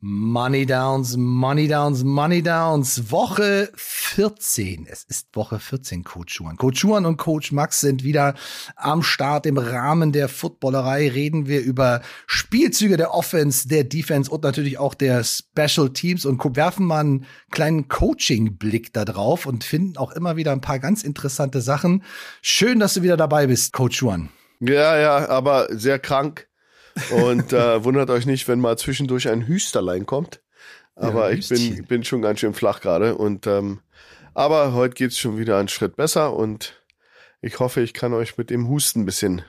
Money Downs, Money Downs, Money Downs. Woche 14. Es ist Woche 14, Coach Schuhan. Coach Schuhan und Coach Max sind wieder am Start. Im Rahmen der Footballerei reden wir über Spielzüge der Offense, der Defense und natürlich auch der Special Teams und werfen mal einen kleinen Coaching-Blick da drauf und finden auch immer wieder ein paar ganz interessante Sachen. Schön, dass du wieder dabei bist, Coach Schuhan. Ja, ja, aber sehr krank und äh, wundert euch nicht, wenn mal zwischendurch ein Hüsterlein kommt. Aber ja, ich bin, bin schon ganz schön flach gerade. Und ähm, aber heute geht's schon wieder einen Schritt besser und ich hoffe, ich kann euch mit dem Husten ein bisschen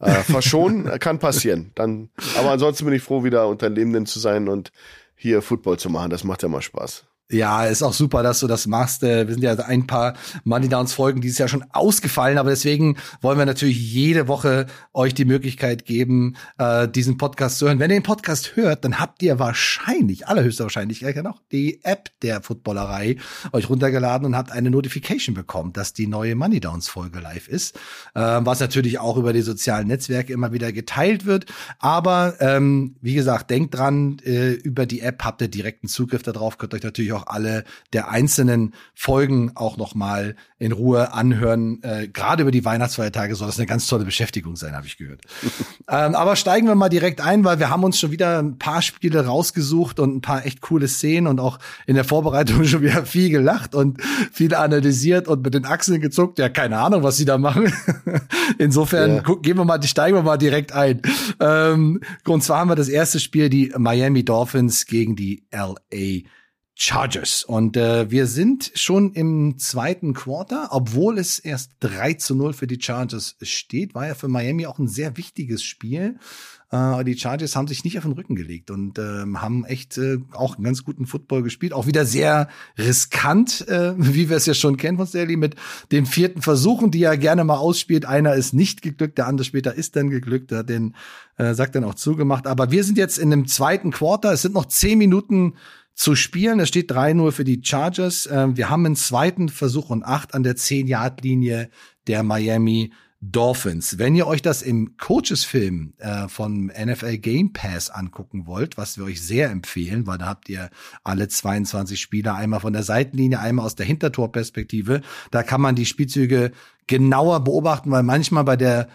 äh, verschonen. kann passieren. Dann, aber ansonsten bin ich froh, wieder unter Lebenden zu sein und hier Football zu machen. Das macht ja mal Spaß. Ja, ist auch super, dass du das machst. Äh, wir sind ja ein paar Money Downs Folgen dieses Jahr schon ausgefallen, aber deswegen wollen wir natürlich jede Woche euch die Möglichkeit geben, äh, diesen Podcast zu hören. Wenn ihr den Podcast hört, dann habt ihr wahrscheinlich, allerhöchster Wahrscheinlichkeit, noch die App der Footballerei euch runtergeladen und habt eine Notification bekommen, dass die neue Money Downs Folge live ist, äh, was natürlich auch über die sozialen Netzwerke immer wieder geteilt wird. Aber ähm, wie gesagt, denkt dran, äh, über die App habt ihr direkten Zugriff darauf, könnt euch natürlich auch auch alle der einzelnen Folgen auch noch mal in Ruhe anhören. Äh, Gerade über die Weihnachtsfeiertage soll das eine ganz tolle Beschäftigung sein, habe ich gehört. ähm, aber steigen wir mal direkt ein, weil wir haben uns schon wieder ein paar Spiele rausgesucht und ein paar echt coole Szenen und auch in der Vorbereitung schon wieder viel gelacht und viel analysiert und mit den Achseln gezuckt. Ja, keine Ahnung, was sie da machen. Insofern yeah. gehen wir mal, steigen wir mal direkt ein. Ähm, und zwar haben wir das erste Spiel, die Miami Dolphins gegen die LA Chargers. Und äh, wir sind schon im zweiten Quarter, obwohl es erst 3 zu 0 für die Chargers steht, war ja für Miami auch ein sehr wichtiges Spiel. Äh, die Chargers haben sich nicht auf den Rücken gelegt und äh, haben echt äh, auch einen ganz guten Football gespielt. Auch wieder sehr riskant, äh, wie wir es ja schon kennen von Staley, mit den vierten Versuchen, die er gerne mal ausspielt. Einer ist nicht geglückt, der andere später ist dann geglückt, der hat den äh, sagt dann auch zugemacht. Aber wir sind jetzt in dem zweiten Quarter. Es sind noch zehn Minuten zu spielen. Es steht 3-0 für die Chargers. Ähm, wir haben einen zweiten Versuch und acht an der 10-Yard-Linie der Miami Dolphins. Wenn ihr euch das im Coaches-Film äh, von NFL Game Pass angucken wollt, was wir euch sehr empfehlen, weil da habt ihr alle 22 Spieler einmal von der Seitenlinie, einmal aus der Hintertorperspektive. Da kann man die Spielzüge genauer beobachten, weil manchmal bei der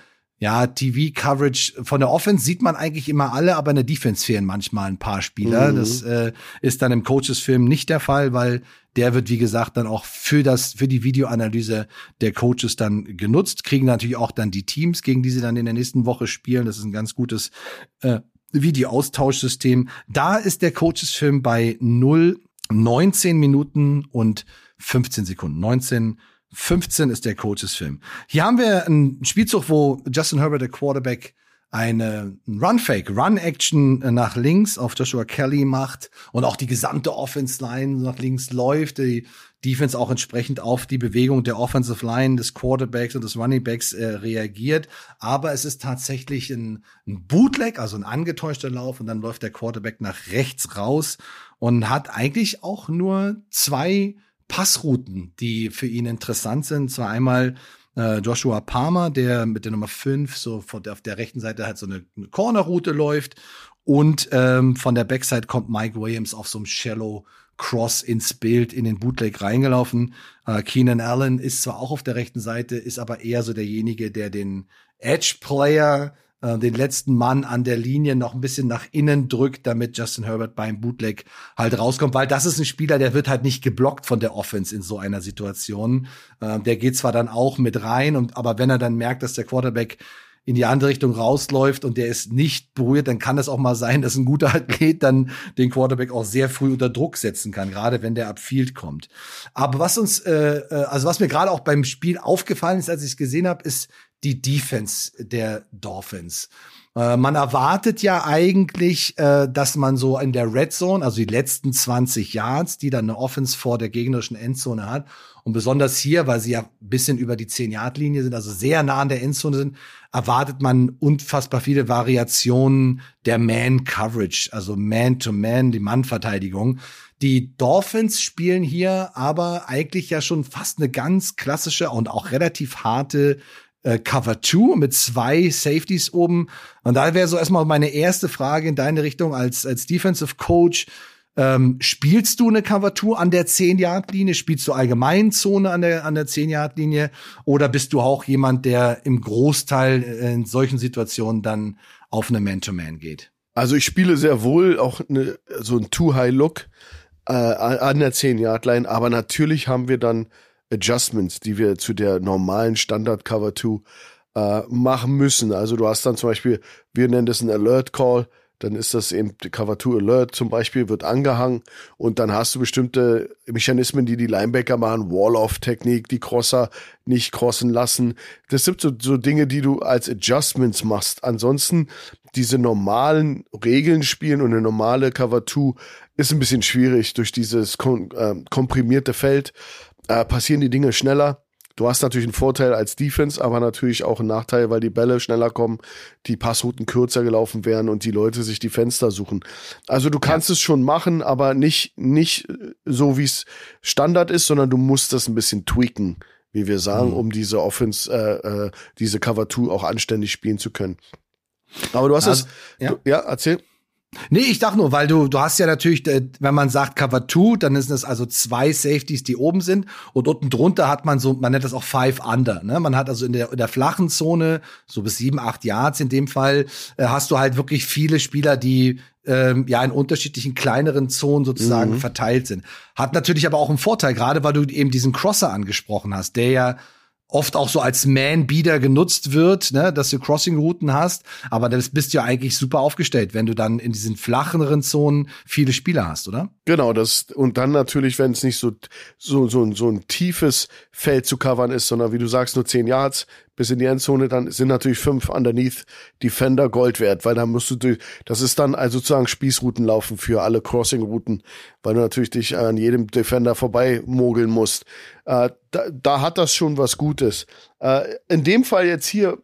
ja, TV-Coverage von der Offense sieht man eigentlich immer alle, aber in der Defense fehlen manchmal ein paar Spieler. Mhm. Das äh, ist dann im Coaches-Film nicht der Fall, weil der wird, wie gesagt, dann auch für das, für die Videoanalyse der Coaches dann genutzt, kriegen natürlich auch dann die Teams, gegen die sie dann in der nächsten Woche spielen. Das ist ein ganz gutes äh, Video-Austauschsystem. Da ist der Coaches-Film bei 0, 19 Minuten und 15 Sekunden. 19 15 ist der Coaches-Film. Hier haben wir einen Spielzug, wo Justin Herbert, der Quarterback, eine Run-Fake, Run-Action nach links auf Joshua Kelly macht und auch die gesamte Offense-Line nach links läuft, die Defense auch entsprechend auf die Bewegung der Offensive Line des Quarterbacks und des Running Backs äh, reagiert. Aber es ist tatsächlich ein, ein Bootleg, also ein angetäuschter Lauf und dann läuft der Quarterback nach rechts raus und hat eigentlich auch nur zwei Passrouten, die für ihn interessant sind. Zwar einmal äh, Joshua Palmer, der mit der Nummer 5 so von der, auf der rechten Seite halt so eine, eine Corner-Route läuft. Und ähm, von der Backside kommt Mike Williams auf so einem Shallow Cross ins Bild in den Bootleg reingelaufen. Äh, Keenan Allen ist zwar auch auf der rechten Seite, ist aber eher so derjenige, der den Edge Player äh, den letzten Mann an der Linie noch ein bisschen nach innen drückt, damit Justin Herbert beim Bootleg halt rauskommt, weil das ist ein Spieler, der wird halt nicht geblockt von der Offense in so einer Situation. Äh, der geht zwar dann auch mit rein, und aber wenn er dann merkt, dass der Quarterback in die andere Richtung rausläuft und der ist nicht berührt, dann kann es auch mal sein, dass ein guter Athlet dann den Quarterback auch sehr früh unter Druck setzen kann, gerade wenn der Upfield kommt. Aber was uns, äh, äh also was mir gerade auch beim Spiel aufgefallen ist, als ich es gesehen habe, ist die Defense der Dolphins. Äh, man erwartet ja eigentlich, äh, dass man so in der Red Zone, also die letzten 20 Yards, die dann eine Offense vor der gegnerischen Endzone hat, und besonders hier, weil sie ja ein bisschen über die 10-Yard-Linie sind, also sehr nah an der Endzone sind, erwartet man unfassbar viele Variationen der Man-Coverage, also Man-to-Man, -Man, die Mannverteidigung. Die Dolphins spielen hier aber eigentlich ja schon fast eine ganz klassische und auch relativ harte äh, Cover 2 mit zwei Safeties oben. Und da wäre so erstmal meine erste Frage in deine Richtung als, als Defensive Coach. Ähm, spielst du eine Cover 2 an der 10-Yard-Linie? Spielst du allgemein Zone an der, an der 10-Yard-Linie? Oder bist du auch jemand, der im Großteil in solchen Situationen dann auf eine Man-to-Man -Man geht? Also ich spiele sehr wohl auch eine, so ein Too-High-Look äh, an der 10-Yard-Line, aber natürlich haben wir dann Adjustments, die wir zu der normalen Standard Cover 2 äh, machen müssen. Also du hast dann zum Beispiel, wir nennen das ein Alert Call, dann ist das eben Cover 2 Alert zum Beispiel, wird angehangen und dann hast du bestimmte Mechanismen, die die Linebacker machen, Wall-Off-Technik, die Crosser nicht crossen lassen. Das sind so, so Dinge, die du als Adjustments machst. Ansonsten diese normalen Regeln spielen und eine normale Cover 2 ist ein bisschen schwierig durch dieses kom äh, komprimierte Feld äh, passieren die Dinge schneller. Du hast natürlich einen Vorteil als Defense, aber natürlich auch einen Nachteil, weil die Bälle schneller kommen, die Passrouten kürzer gelaufen werden und die Leute sich die Fenster suchen. Also du kannst ja. es schon machen, aber nicht, nicht so, wie es Standard ist, sondern du musst das ein bisschen tweaken, wie wir sagen, mhm. um diese Offense, äh, äh, diese Cover 2 auch anständig spielen zu können. Aber du hast also, es, ja. Du, ja, erzähl. Nee, ich dachte nur, weil du, du hast ja natürlich, äh, wenn man sagt Cover 2, dann sind es also zwei Safeties, die oben sind. Und unten drunter hat man so, man nennt das auch Five Under. Ne? Man hat also in der, in der flachen Zone, so bis sieben, acht Yards in dem Fall, äh, hast du halt wirklich viele Spieler, die ähm, ja in unterschiedlichen kleineren Zonen sozusagen mhm. verteilt sind. Hat natürlich aber auch einen Vorteil, gerade weil du eben diesen Crosser angesprochen hast, der ja oft auch so als Man-Beater genutzt wird, ne, dass du Crossing-Routen hast. Aber das bist du ja eigentlich super aufgestellt, wenn du dann in diesen flacheren Zonen viele Spieler hast, oder? Genau, das, und dann natürlich, wenn es nicht so, so, so, so ein tiefes Feld zu covern ist, sondern wie du sagst, nur zehn Yards, bis in die Endzone, dann sind natürlich fünf underneath Defender Gold wert, weil da musst du durch, das ist dann also sozusagen Spießrouten laufen für alle Crossing-Routen, weil du natürlich dich an jedem Defender vorbei mogeln musst. Äh, da, da hat das schon was Gutes. Äh, in dem Fall jetzt hier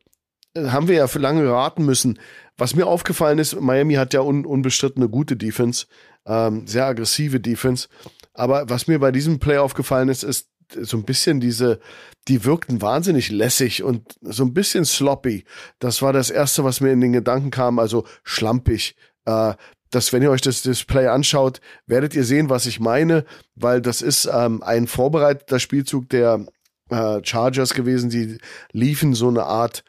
äh, haben wir ja für lange raten müssen. Was mir aufgefallen ist, Miami hat ja un, eine gute Defense, ähm, sehr aggressive Defense. Aber was mir bei diesem Play aufgefallen ist, ist, so ein bisschen diese, die wirkten wahnsinnig lässig und so ein bisschen sloppy. Das war das erste, was mir in den Gedanken kam, also schlampig. Äh, dass wenn ihr euch das Display anschaut, werdet ihr sehen, was ich meine, weil das ist ähm, ein vorbereiteter Spielzug der äh, Chargers gewesen. Die liefen so eine Art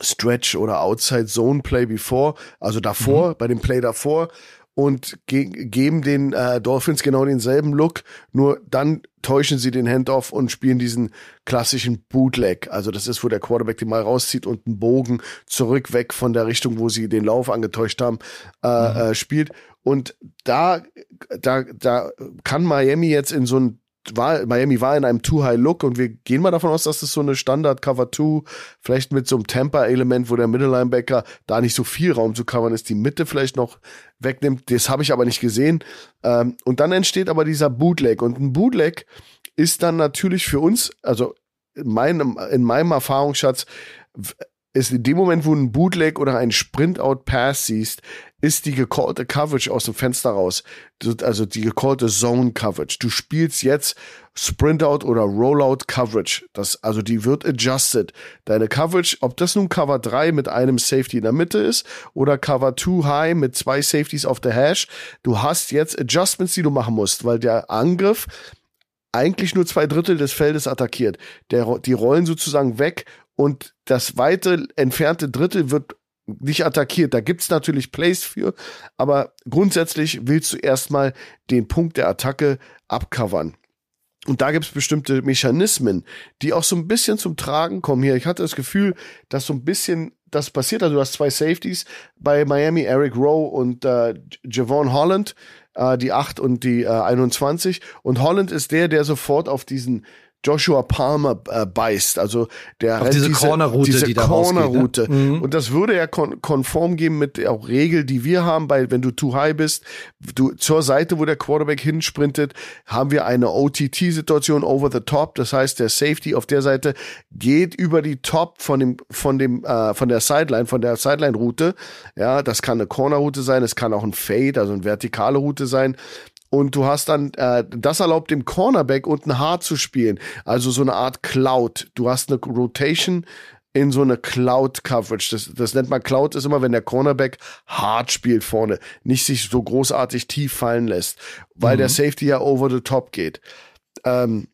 Stretch oder Outside Zone Play before, also davor, mhm. bei dem Play davor und ge geben den äh, Dolphins genau denselben Look, nur dann täuschen sie den Handoff und spielen diesen klassischen Bootleg. Also das ist, wo der Quarterback den mal rauszieht und einen Bogen zurück weg von der Richtung, wo sie den Lauf angetäuscht haben, äh, mhm. äh, spielt. Und da, da, da kann Miami jetzt in so ein war, Miami war in einem Too-High-Look und wir gehen mal davon aus, dass das so eine Standard-Cover-2, vielleicht mit so einem Temper-Element, wo der Mittellinebacker da nicht so viel Raum zu covern ist, die Mitte vielleicht noch wegnimmt. Das habe ich aber nicht gesehen. Ähm, und dann entsteht aber dieser Bootleg. Und ein Bootleg ist dann natürlich für uns, also in meinem, in meinem Erfahrungsschatz, ist in dem Moment, wo ein Bootleg oder ein Sprint-Out-Pass siehst, ist die gecallte Coverage aus dem Fenster raus. Also die gecallte Zone Coverage. Du spielst jetzt Sprint-Out oder Rollout Coverage. Das, also die wird adjusted. Deine Coverage, ob das nun Cover 3 mit einem Safety in der Mitte ist oder Cover 2 High mit zwei Safeties auf der Hash, du hast jetzt Adjustments, die du machen musst, weil der Angriff eigentlich nur zwei Drittel des Feldes attackiert. Der, die rollen sozusagen weg und das weite entfernte Drittel wird nicht attackiert. Da gibt's natürlich Plays für, aber grundsätzlich willst du erstmal den Punkt der Attacke abcovern. Und da gibt's bestimmte Mechanismen, die auch so ein bisschen zum Tragen kommen hier. Ich hatte das Gefühl, dass so ein bisschen das passiert. Also du hast zwei Safeties bei Miami, Eric Rowe und äh, Javon Holland, äh, die 8 und die äh, 21. Und Holland ist der, der sofort auf diesen Joshua Palmer äh, beißt. Also der Auf diese, diese Corner-Route, diese die da Corner-Route. Ne? Mhm. Und das würde ja kon konform geben mit auch Regel, die wir haben, bei wenn du too high bist, du zur Seite, wo der Quarterback hinsprintet, haben wir eine OTT-Situation over the top. Das heißt, der Safety auf der Seite geht über die Top von dem von dem äh, von der Sideline, von der Sideline-Route. Ja, das kann eine Corner-Route sein, es kann auch ein Fade, also eine vertikale Route sein. Und du hast dann, äh, das erlaubt dem Cornerback unten hart zu spielen. Also so eine Art Cloud. Du hast eine Rotation in so eine Cloud-Coverage. Das, das nennt man Cloud, ist immer, wenn der Cornerback hart spielt vorne, nicht sich so großartig tief fallen lässt, weil mhm. der Safety ja over the top geht. Ähm,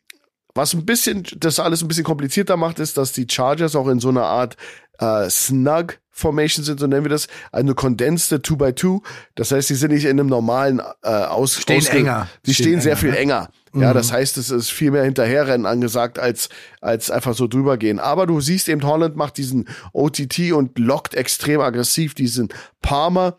was ein bisschen, das alles ein bisschen komplizierter macht, ist, dass die Chargers auch in so einer Art äh, Snug Formation sind, so nennen wir das, eine kondensste 2x2. Das heißt, die sind nicht in einem normalen äh, Aus stehen Ausge enger. Die stehen, stehen sehr enger, viel ne? enger. Ja, mhm. das heißt, es ist viel mehr hinterherrennen angesagt, als, als einfach so drüber gehen. Aber du siehst eben, Holland macht diesen OTT und lockt extrem aggressiv diesen Palmer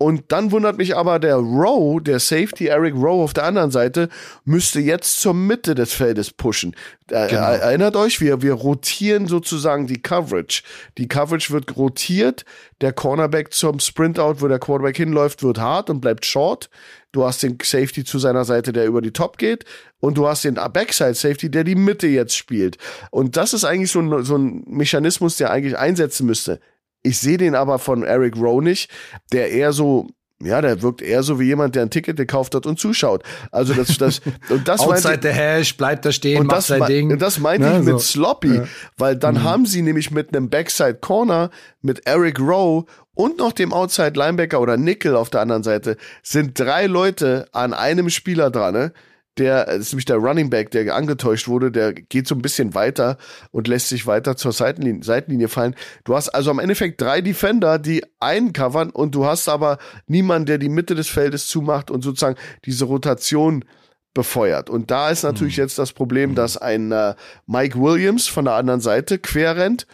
und dann wundert mich aber der Rowe, der Safety Eric Rowe auf der anderen Seite, müsste jetzt zur Mitte des Feldes pushen. Äh, genau. Erinnert euch, wir, wir rotieren sozusagen die Coverage. Die Coverage wird rotiert, der Cornerback zum Sprintout, wo der Quarterback hinläuft, wird hart und bleibt short. Du hast den Safety zu seiner Seite, der über die Top geht. Und du hast den Backside Safety, der die Mitte jetzt spielt. Und das ist eigentlich so ein, so ein Mechanismus, der eigentlich einsetzen müsste. Ich sehe den aber von Eric Rowe nicht, der eher so ja, der wirkt eher so wie jemand, der ein Ticket gekauft hat und zuschaut. Also das, das und das Outside meinte, the hash, bleibt da stehen, und macht das, sein Ding. Und das meinte ja, ich mit so. Sloppy, ja. weil dann mhm. haben sie nämlich mit einem Backside Corner mit Eric Rowe und noch dem Outside Linebacker oder Nickel auf der anderen Seite sind drei Leute an einem Spieler dran. Ne? Der, ist nämlich der Running Back, der angetäuscht wurde, der geht so ein bisschen weiter und lässt sich weiter zur Seitenlinie, Seitenlinie fallen. Du hast also am Endeffekt drei Defender, die einen covern und du hast aber niemanden, der die Mitte des Feldes zumacht und sozusagen diese Rotation befeuert. Und da ist natürlich mhm. jetzt das Problem, dass ein äh, Mike Williams von der anderen Seite quer rennt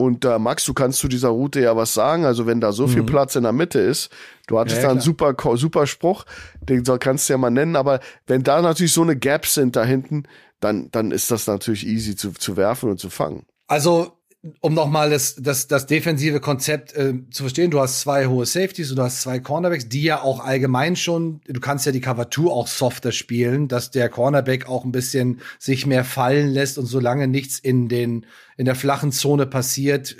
und äh, Max, du kannst zu dieser Route ja was sagen. Also wenn da so viel mhm. Platz in der Mitte ist, du hattest ja, da einen super, super Spruch, den kannst du ja mal nennen. Aber wenn da natürlich so eine Gaps sind da hinten, dann, dann ist das natürlich easy zu, zu werfen und zu fangen. Also um nochmal das, das, das defensive Konzept äh, zu verstehen, du hast zwei hohe Safeties und du hast zwei Cornerbacks, die ja auch allgemein schon, du kannst ja die Cover 2 auch softer spielen, dass der Cornerback auch ein bisschen sich mehr fallen lässt und solange nichts in den in der flachen Zone passiert,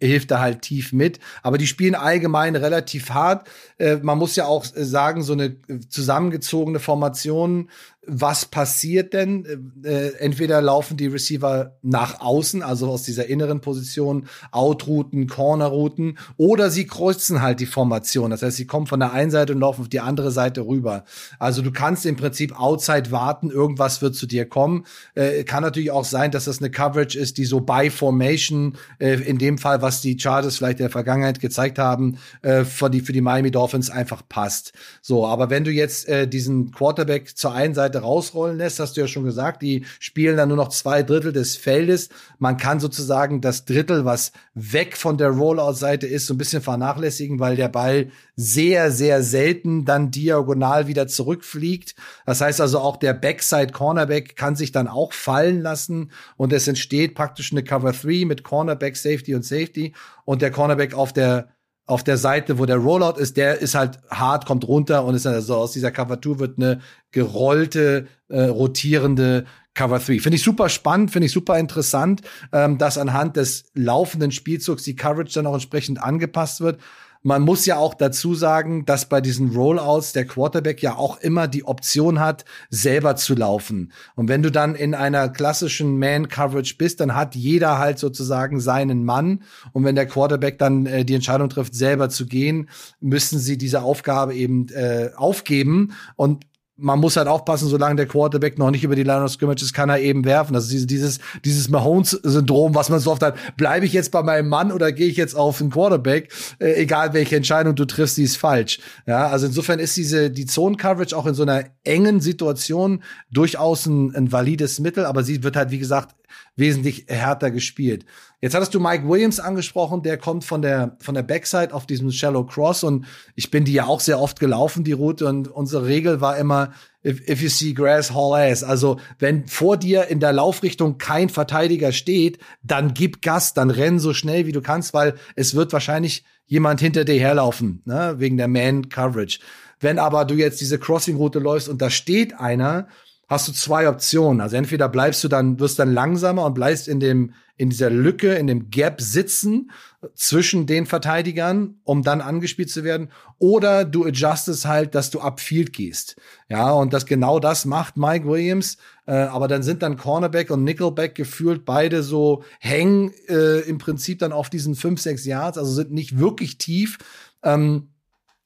hilft er halt tief mit. Aber die spielen allgemein relativ hart. Äh, man muss ja auch sagen, so eine zusammengezogene Formation was passiert denn? Äh, entweder laufen die Receiver nach außen, also aus dieser inneren Position, Outrouten, Cornerrouten, oder sie kreuzen halt die Formation. Das heißt, sie kommen von der einen Seite und laufen auf die andere Seite rüber. Also du kannst im Prinzip outside warten, irgendwas wird zu dir kommen. Äh, kann natürlich auch sein, dass das eine Coverage ist, die so by Formation, äh, in dem Fall, was die Chargers vielleicht in der Vergangenheit gezeigt haben, äh, für, die, für die Miami Dolphins einfach passt. So, aber wenn du jetzt äh, diesen Quarterback zur einen Seite rausrollen lässt, hast du ja schon gesagt, die spielen dann nur noch zwei Drittel des Feldes. Man kann sozusagen das Drittel, was weg von der Rollout-Seite ist, so ein bisschen vernachlässigen, weil der Ball sehr, sehr selten dann diagonal wieder zurückfliegt. Das heißt also auch der Backside Cornerback kann sich dann auch fallen lassen und es entsteht praktisch eine Cover 3 mit Cornerback, Safety und Safety und der Cornerback auf der auf der Seite, wo der Rollout ist, der ist halt hart, kommt runter und ist also aus dieser Cover 2 wird eine gerollte, äh, rotierende Cover 3. Finde ich super spannend, finde ich super interessant, ähm, dass anhand des laufenden Spielzugs die Coverage dann auch entsprechend angepasst wird. Man muss ja auch dazu sagen, dass bei diesen Rollouts der Quarterback ja auch immer die Option hat, selber zu laufen. Und wenn du dann in einer klassischen Man-Coverage bist, dann hat jeder halt sozusagen seinen Mann. Und wenn der Quarterback dann äh, die Entscheidung trifft, selber zu gehen, müssen sie diese Aufgabe eben äh, aufgeben. Und man muss halt aufpassen, solange der Quarterback noch nicht über die Line of Scrimmage ist, kann er eben werfen. Das ist dieses, dieses Mahomes-Syndrom, was man so oft hat. Bleibe ich jetzt bei meinem Mann oder gehe ich jetzt auf den Quarterback? Äh, egal welche Entscheidung du triffst, die ist falsch. Ja, also insofern ist diese, die Zone-Coverage auch in so einer engen Situation durchaus ein, ein valides Mittel, aber sie wird halt, wie gesagt, wesentlich härter gespielt. Jetzt hattest du Mike Williams angesprochen, der kommt von der, von der Backside auf diesem Shallow Cross und ich bin die ja auch sehr oft gelaufen, die Route und unsere Regel war immer, if, if you see grass, haul ass. Also wenn vor dir in der Laufrichtung kein Verteidiger steht, dann gib Gas, dann renn so schnell wie du kannst, weil es wird wahrscheinlich jemand hinter dir herlaufen, ne, wegen der Man-Coverage. Wenn aber du jetzt diese Crossing-Route läufst und da steht einer, hast du zwei Optionen. Also entweder bleibst du dann, wirst dann langsamer und bleibst in dem, in dieser Lücke, in dem Gap sitzen zwischen den Verteidigern, um dann angespielt zu werden. Oder du adjustest halt, dass du upfield gehst. Ja, und das genau das macht Mike Williams. Äh, aber dann sind dann Cornerback und Nickelback gefühlt beide so hängen äh, im Prinzip dann auf diesen fünf, sechs Yards, also sind nicht wirklich tief. Ähm,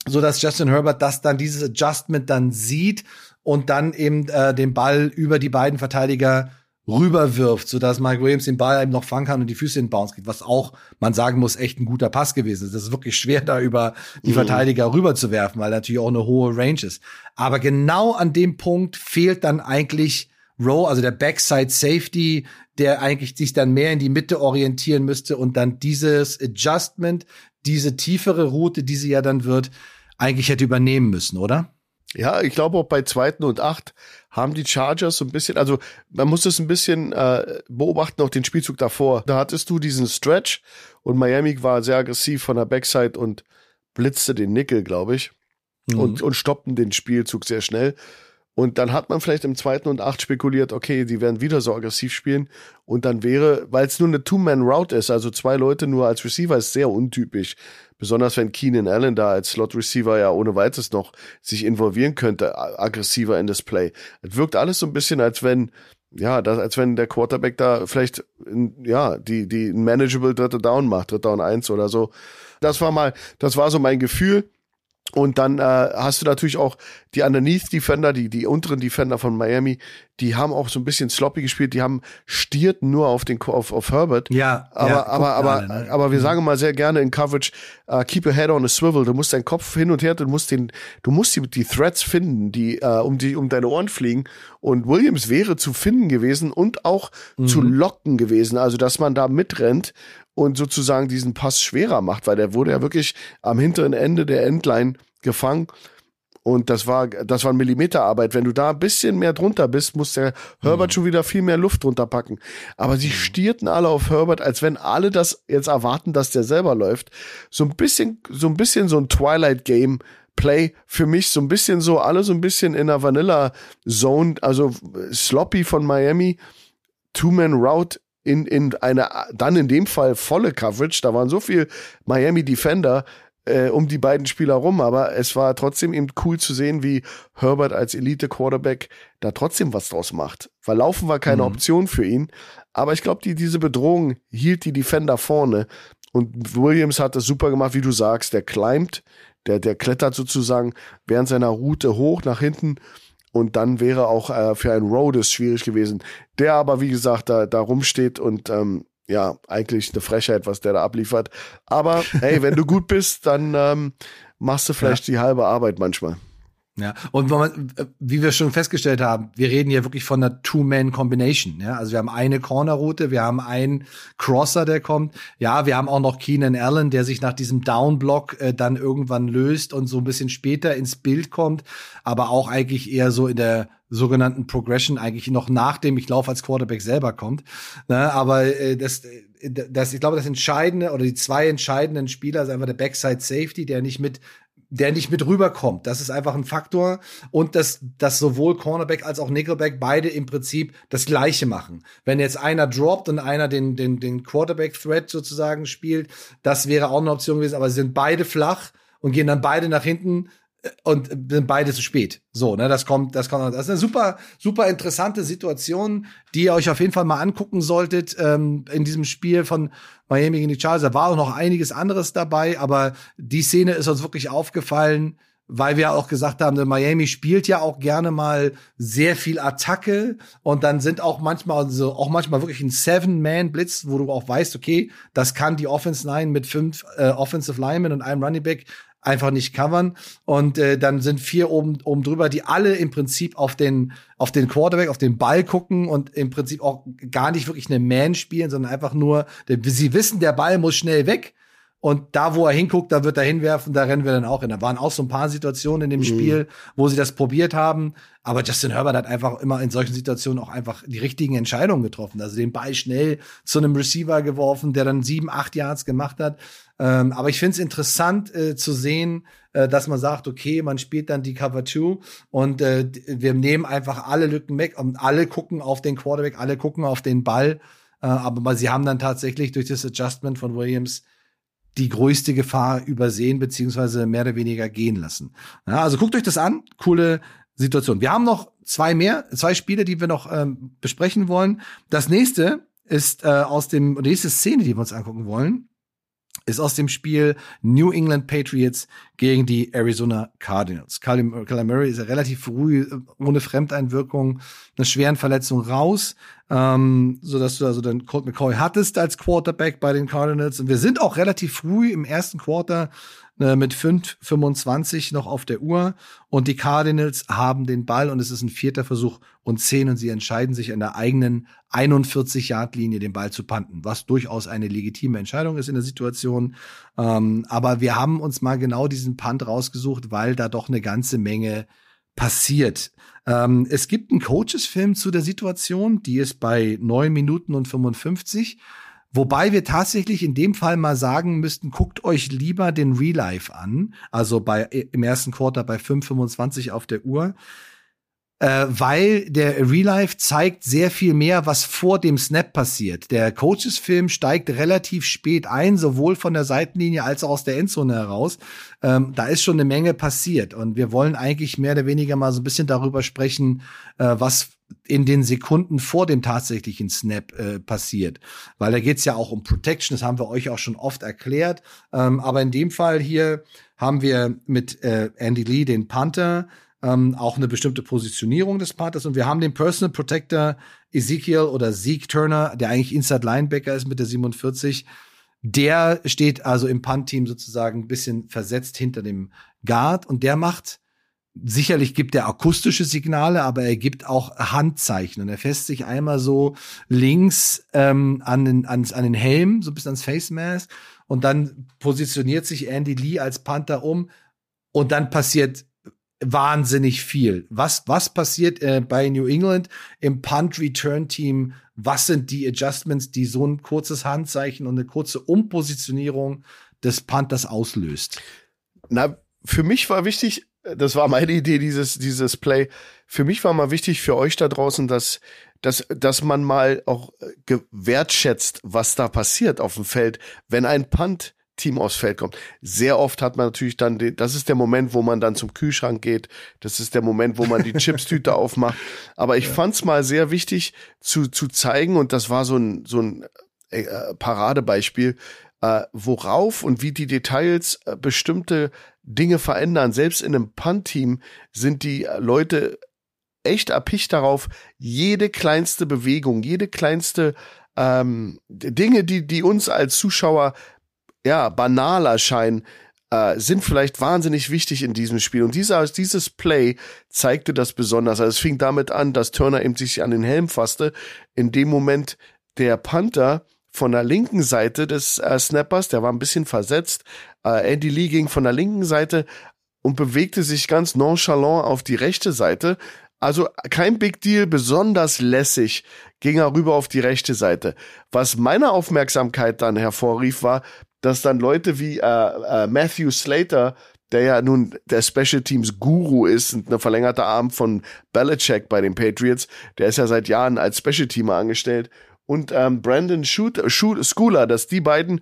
so dass Justin Herbert das dann dieses Adjustment dann sieht und dann eben äh, den Ball über die beiden Verteidiger rüberwirft, so dass Mike Williams den Ball eben noch fangen kann und die Füße in den Bounce kriegt, was auch, man sagen muss, echt ein guter Pass gewesen ist. Das ist wirklich schwer, da über die mhm. Verteidiger rüberzuwerfen, weil natürlich auch eine hohe Range ist. Aber genau an dem Punkt fehlt dann eigentlich Rowe, also der Backside Safety, der eigentlich sich dann mehr in die Mitte orientieren müsste und dann dieses Adjustment, diese tiefere Route, die sie ja dann wird, eigentlich hätte übernehmen müssen, oder? Ja, ich glaube auch bei zweiten und acht haben die Chargers so ein bisschen, also man muss das ein bisschen äh, beobachten, auch den Spielzug davor. Da hattest du diesen Stretch und Miami war sehr aggressiv von der Backside und blitzte den Nickel, glaube ich, mhm. und, und stoppten den Spielzug sehr schnell. Und dann hat man vielleicht im zweiten und acht spekuliert, okay, die werden wieder so aggressiv spielen. Und dann wäre, weil es nur eine Two-Man-Route ist, also zwei Leute nur als Receiver, ist sehr untypisch. Besonders wenn Keenan Allen da als Slot-Receiver ja ohne weiteres noch sich involvieren könnte, aggressiver in das Play. Es wirkt alles so ein bisschen, als wenn, ja, das, als wenn der Quarterback da vielleicht, ja, die, die manageable dritte Down macht, dritte Down eins oder so. Das war mal, das war so mein Gefühl. Und dann äh, hast du natürlich auch die Underneath Defender, die die unteren Defender von Miami, die haben auch so ein bisschen sloppy gespielt, die haben stiert nur auf den auf, auf Herbert. Ja, aber ja, aber aber alle, ne? aber wir mhm. sagen mal sehr gerne in Coverage uh, keep your head on a swivel, du musst deinen Kopf hin und her, du musst den du musst die, die Threads finden, die uh, um die um deine Ohren fliegen und Williams wäre zu finden gewesen und auch mhm. zu locken gewesen, also dass man da mitrennt und sozusagen diesen Pass schwerer macht, weil der wurde ja wirklich am hinteren Ende der Endline gefangen. Und das war, das war Millimeterarbeit. Wenn du da ein bisschen mehr drunter bist, muss der Herbert mhm. schon wieder viel mehr Luft drunter packen. Aber sie mhm. stierten alle auf Herbert, als wenn alle das jetzt erwarten, dass der selber läuft. So ein bisschen, so ein bisschen so ein Twilight Game Play für mich so ein bisschen so, alle so ein bisschen in der Vanilla Zone, also sloppy von Miami, Two-Man Route in, in eine, dann in dem Fall volle Coverage. Da waren so viel Miami Defender äh, um die beiden Spieler rum, aber es war trotzdem eben cool zu sehen, wie Herbert als Elite Quarterback da trotzdem was draus macht. Weil Laufen war keine mhm. Option für ihn, aber ich glaube, die, diese Bedrohung hielt die Defender vorne und Williams hat das super gemacht, wie du sagst, der climbed, der, der klettert sozusagen während seiner Route hoch nach hinten und dann wäre auch äh, für einen Rhodes schwierig gewesen, der aber, wie gesagt, da, da rumsteht und ähm, ja, eigentlich eine Frechheit, was der da abliefert. Aber hey, wenn du gut bist, dann ähm, machst du vielleicht ja. die halbe Arbeit manchmal. Ja, und man, wie wir schon festgestellt haben, wir reden hier wirklich von einer Two-Man-Combination. Ja? Also wir haben eine Corner-Route, wir haben einen Crosser, der kommt. Ja, wir haben auch noch Keenan Allen, der sich nach diesem Down-Block äh, dann irgendwann löst und so ein bisschen später ins Bild kommt, aber auch eigentlich eher so in der sogenannten Progression eigentlich noch nach dem ich laufe als Quarterback selber kommt. Ne? Aber äh, das, das, ich glaube, das Entscheidende oder die zwei entscheidenden Spieler ist einfach der Backside Safety, der nicht mit der nicht mit rüberkommt. Das ist einfach ein Faktor. Und dass, dass sowohl Cornerback als auch Nickelback beide im Prinzip das Gleiche machen. Wenn jetzt einer droppt und einer den, den, den Quarterback-Thread sozusagen spielt, das wäre auch eine Option gewesen. Aber sie sind beide flach und gehen dann beide nach hinten und sind beide zu spät. So, ne, das kommt, das kommt, das ist eine super, super interessante Situation, die ihr euch auf jeden Fall mal angucken solltet ähm, in diesem Spiel von Miami gegen die Chargers. Da war auch noch einiges anderes dabei, aber die Szene ist uns wirklich aufgefallen, weil wir auch gesagt haben, Miami spielt ja auch gerne mal sehr viel Attacke und dann sind auch manchmal so auch manchmal wirklich ein Seven-Man-Blitz, wo du auch weißt, okay, das kann die Offense Line mit fünf äh, Offensive Linemen und einem Running Back einfach nicht covern. Und äh, dann sind vier oben, oben drüber, die alle im Prinzip auf den, auf den Quarterback, auf den Ball gucken und im Prinzip auch gar nicht wirklich eine Man spielen, sondern einfach nur, sie wissen, der Ball muss schnell weg. Und da, wo er hinguckt, da wird er hinwerfen, da rennen wir dann auch hin. Da waren auch so ein paar Situationen in dem mhm. Spiel, wo sie das probiert haben. Aber Justin Herbert hat einfach immer in solchen Situationen auch einfach die richtigen Entscheidungen getroffen. Also den Ball schnell zu einem Receiver geworfen, der dann sieben, acht Yards gemacht hat. Ähm, aber ich finde es interessant äh, zu sehen, äh, dass man sagt, okay, man spielt dann die Cover 2 und äh, wir nehmen einfach alle Lücken weg und alle gucken auf den Quarterback, alle gucken auf den Ball. Äh, aber sie haben dann tatsächlich durch das Adjustment von Williams die größte Gefahr übersehen beziehungsweise mehr oder weniger gehen lassen. Ja, also guckt euch das an, coole Situation. Wir haben noch zwei mehr, zwei Spiele, die wir noch ähm, besprechen wollen. Das nächste ist äh, aus dem, nächste Szene, die wir uns angucken wollen, ist aus dem Spiel New England Patriots gegen die Arizona Cardinals. Kyler Murray ist ja relativ früh äh, ohne Fremdeinwirkung einer schweren Verletzung raus, ähm, so dass du also dann Colt McCoy hattest als Quarterback bei den Cardinals. Und wir sind auch relativ früh im ersten Quarter äh, mit 5,25 noch auf der Uhr und die Cardinals haben den Ball und es ist ein vierter Versuch und zehn und sie entscheiden sich an der eigenen 41-Yard-Linie den Ball zu panten, was durchaus eine legitime Entscheidung ist in der Situation. Ähm, aber wir haben uns mal genau diesen Punt rausgesucht, weil da doch eine ganze Menge passiert. Ähm, es gibt einen Coaches-Film zu der Situation, die ist bei neun Minuten und 55. Wobei wir tatsächlich in dem Fall mal sagen müssten, guckt euch lieber den Real Life an, also bei im ersten Quarter bei 5,25 auf der Uhr, äh, weil der Real Life zeigt sehr viel mehr, was vor dem Snap passiert. Der Coaches-Film steigt relativ spät ein, sowohl von der Seitenlinie als auch aus der Endzone heraus. Ähm, da ist schon eine Menge passiert und wir wollen eigentlich mehr oder weniger mal so ein bisschen darüber sprechen, äh, was in den Sekunden vor dem tatsächlichen Snap äh, passiert. Weil da geht's ja auch um Protection, das haben wir euch auch schon oft erklärt. Ähm, aber in dem Fall hier haben wir mit äh, Andy Lee den Panther, ähm, auch eine bestimmte Positionierung des Panthers und wir haben den Personal Protector Ezekiel oder Zeke Turner, der eigentlich Inside Linebacker ist mit der 47. Der steht also im Punt-Team sozusagen ein bisschen versetzt hinter dem Guard und der macht sicherlich gibt er akustische Signale, aber er gibt auch Handzeichen und er fässt sich einmal so links ähm, an, den, an, an den Helm, so bis ans Face Mask und dann positioniert sich Andy Lee als Panther um und dann passiert wahnsinnig viel. Was, was passiert äh, bei New England im Punt-Return-Team? Was sind die Adjustments, die so ein kurzes Handzeichen und eine kurze Umpositionierung des Panthers auslöst? Na, für mich war wichtig, das war meine Idee, dieses, dieses Play. Für mich war mal wichtig für euch da draußen, dass, dass, dass man mal auch wertschätzt, was da passiert auf dem Feld, wenn ein Punt Team aufs Feld kommt. Sehr oft hat man natürlich dann, den, das ist der Moment, wo man dann zum Kühlschrank geht. Das ist der Moment, wo man die Chipstüte aufmacht. Aber ich ja. fand's mal sehr wichtig zu, zu zeigen und das war so ein, so ein äh, Paradebeispiel, äh, worauf und wie die Details äh, bestimmte Dinge verändern. Selbst in einem Punt-Team sind die Leute echt erpicht darauf, jede kleinste Bewegung, jede kleinste ähm, Dinge, die, die uns als Zuschauer ja banal erscheinen, äh, sind vielleicht wahnsinnig wichtig in diesem Spiel. Und dieser, dieses Play zeigte das besonders. Also es fing damit an, dass Turner eben sich an den Helm fasste. In dem Moment der Panther von der linken Seite des äh, Snappers, der war ein bisschen versetzt. Äh, Andy Lee ging von der linken Seite und bewegte sich ganz nonchalant auf die rechte Seite. Also kein Big Deal, besonders lässig ging er rüber auf die rechte Seite. Was meine Aufmerksamkeit dann hervorrief, war, dass dann Leute wie äh, äh, Matthew Slater, der ja nun der Special Teams Guru ist und eine verlängerte Arm von Belichick bei den Patriots, der ist ja seit Jahren als Special Teamer angestellt und ähm, Brandon Schooler, dass die beiden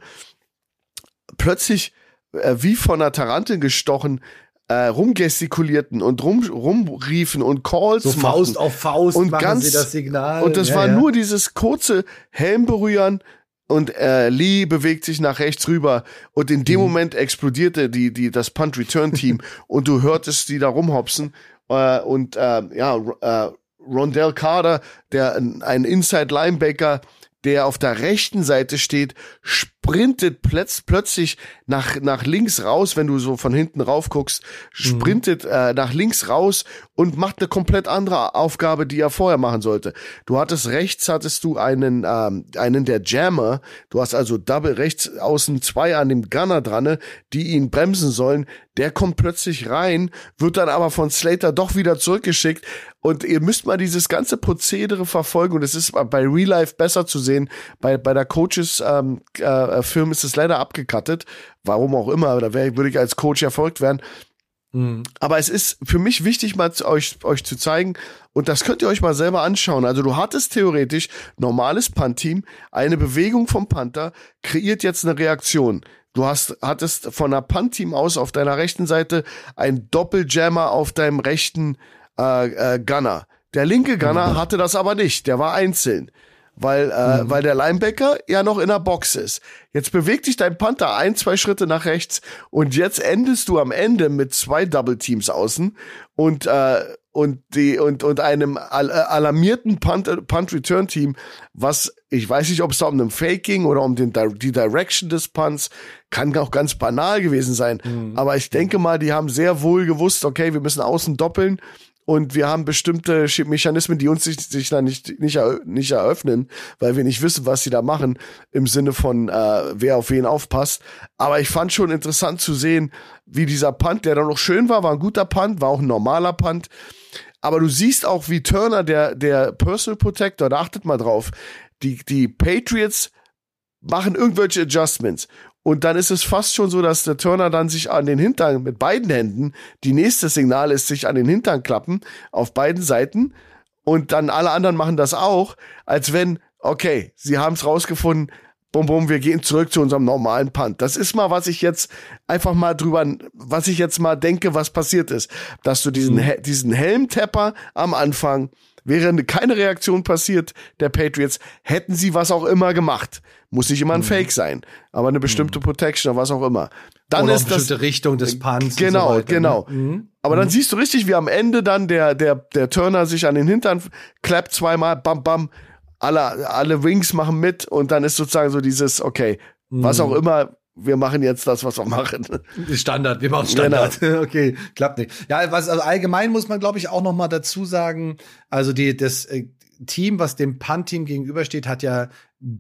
plötzlich äh, wie von einer Tarantel gestochen äh, rumgestikulierten und rum, rumriefen und Calls so Faust machten. auf Faust und ganz, sie das Signal. Und das ja, war ja. nur dieses kurze Helmberühren und äh, Lee bewegt sich nach rechts rüber und in dem mhm. Moment explodierte die die das Punt Return Team und du hörtest die da rumhopsen äh, und äh, ja äh, Rondell Carter, der ein Inside Linebacker, der auf der rechten Seite steht, sprintet plötz plötzlich nach, nach links raus, wenn du so von hinten rauf guckst, sprintet mhm. äh, nach links raus und macht eine komplett andere Aufgabe, die er vorher machen sollte. Du hattest rechts, hattest du einen, ähm, einen der Jammer, du hast also Double rechts außen zwei an dem Gunner dran, die ihn bremsen sollen. Der kommt plötzlich rein, wird dann aber von Slater doch wieder zurückgeschickt. Und ihr müsst mal dieses ganze Prozedere verfolgen. Und es ist bei Real Life besser zu sehen. Bei, bei der Coaches ähm, äh, ist es leider abgekattet. Warum auch immer. Da wär, würde ich als Coach erfolgt werden. Mhm. Aber es ist für mich wichtig, mal zu euch, euch zu zeigen, und das könnt ihr euch mal selber anschauen. Also du hattest theoretisch normales Punt-Team, eine Bewegung vom Panther kreiert jetzt eine Reaktion. Du hast, hattest von der Punt-Team aus auf deiner rechten Seite ein Doppeljammer auf deinem rechten äh, äh, Gunner. Der linke Gunner mhm. hatte das aber nicht, der war einzeln, weil, äh, mhm. weil der Linebacker ja noch in der Box ist. Jetzt bewegt sich dein Panther ein, zwei Schritte nach rechts und jetzt endest du am Ende mit zwei Double Teams außen und äh, und die und und einem alarmierten Punt, Punt Return Team, was ich weiß nicht, ob es da um den Fake ging oder um den die Direction des Punts, kann auch ganz banal gewesen sein. Mhm. Aber ich denke mal, die haben sehr wohl gewusst, okay, wir müssen außen doppeln und wir haben bestimmte Mechanismen, die uns sich, sich da nicht, nicht, nicht eröffnen, weil wir nicht wissen, was sie da machen, im Sinne von, äh, wer auf wen aufpasst. Aber ich fand schon interessant zu sehen, wie dieser Punt, der dann noch schön war, war ein guter Punt, war auch ein normaler Punt. Aber du siehst auch, wie Turner, der, der Personal Protector, da achtet mal drauf, die, die Patriots machen irgendwelche Adjustments. Und dann ist es fast schon so, dass der Turner dann sich an den Hintern mit beiden Händen, die nächste Signal ist, sich an den Hintern klappen, auf beiden Seiten. Und dann alle anderen machen das auch, als wenn, okay, sie haben es rausgefunden, bum bum, wir gehen zurück zu unserem normalen Punt. Das ist mal, was ich jetzt einfach mal drüber, was ich jetzt mal denke, was passiert ist. Dass du diesen, mhm. diesen Helmtepper am Anfang, wäre keine Reaktion passiert der Patriots, hätten sie was auch immer gemacht. Muss nicht immer ein mhm. Fake sein, aber eine bestimmte mhm. Protection oder was auch immer. Dann oder ist eine bestimmte das, Richtung des Punts. Genau, so ne? genau. Mhm. Aber dann mhm. siehst du richtig, wie am Ende dann der, der, der Turner sich an den Hintern klappt zweimal, bam, bam, alle, alle Wings machen mit und dann ist sozusagen so dieses, okay, was auch mhm. immer, wir machen jetzt das, was wir machen. Standard, wir machen Standard. Genau. Okay, klappt nicht. Ja, was also allgemein muss man, glaube ich, auch noch mal dazu sagen, also die, das äh, Team, was dem Punt-Team gegenübersteht, hat ja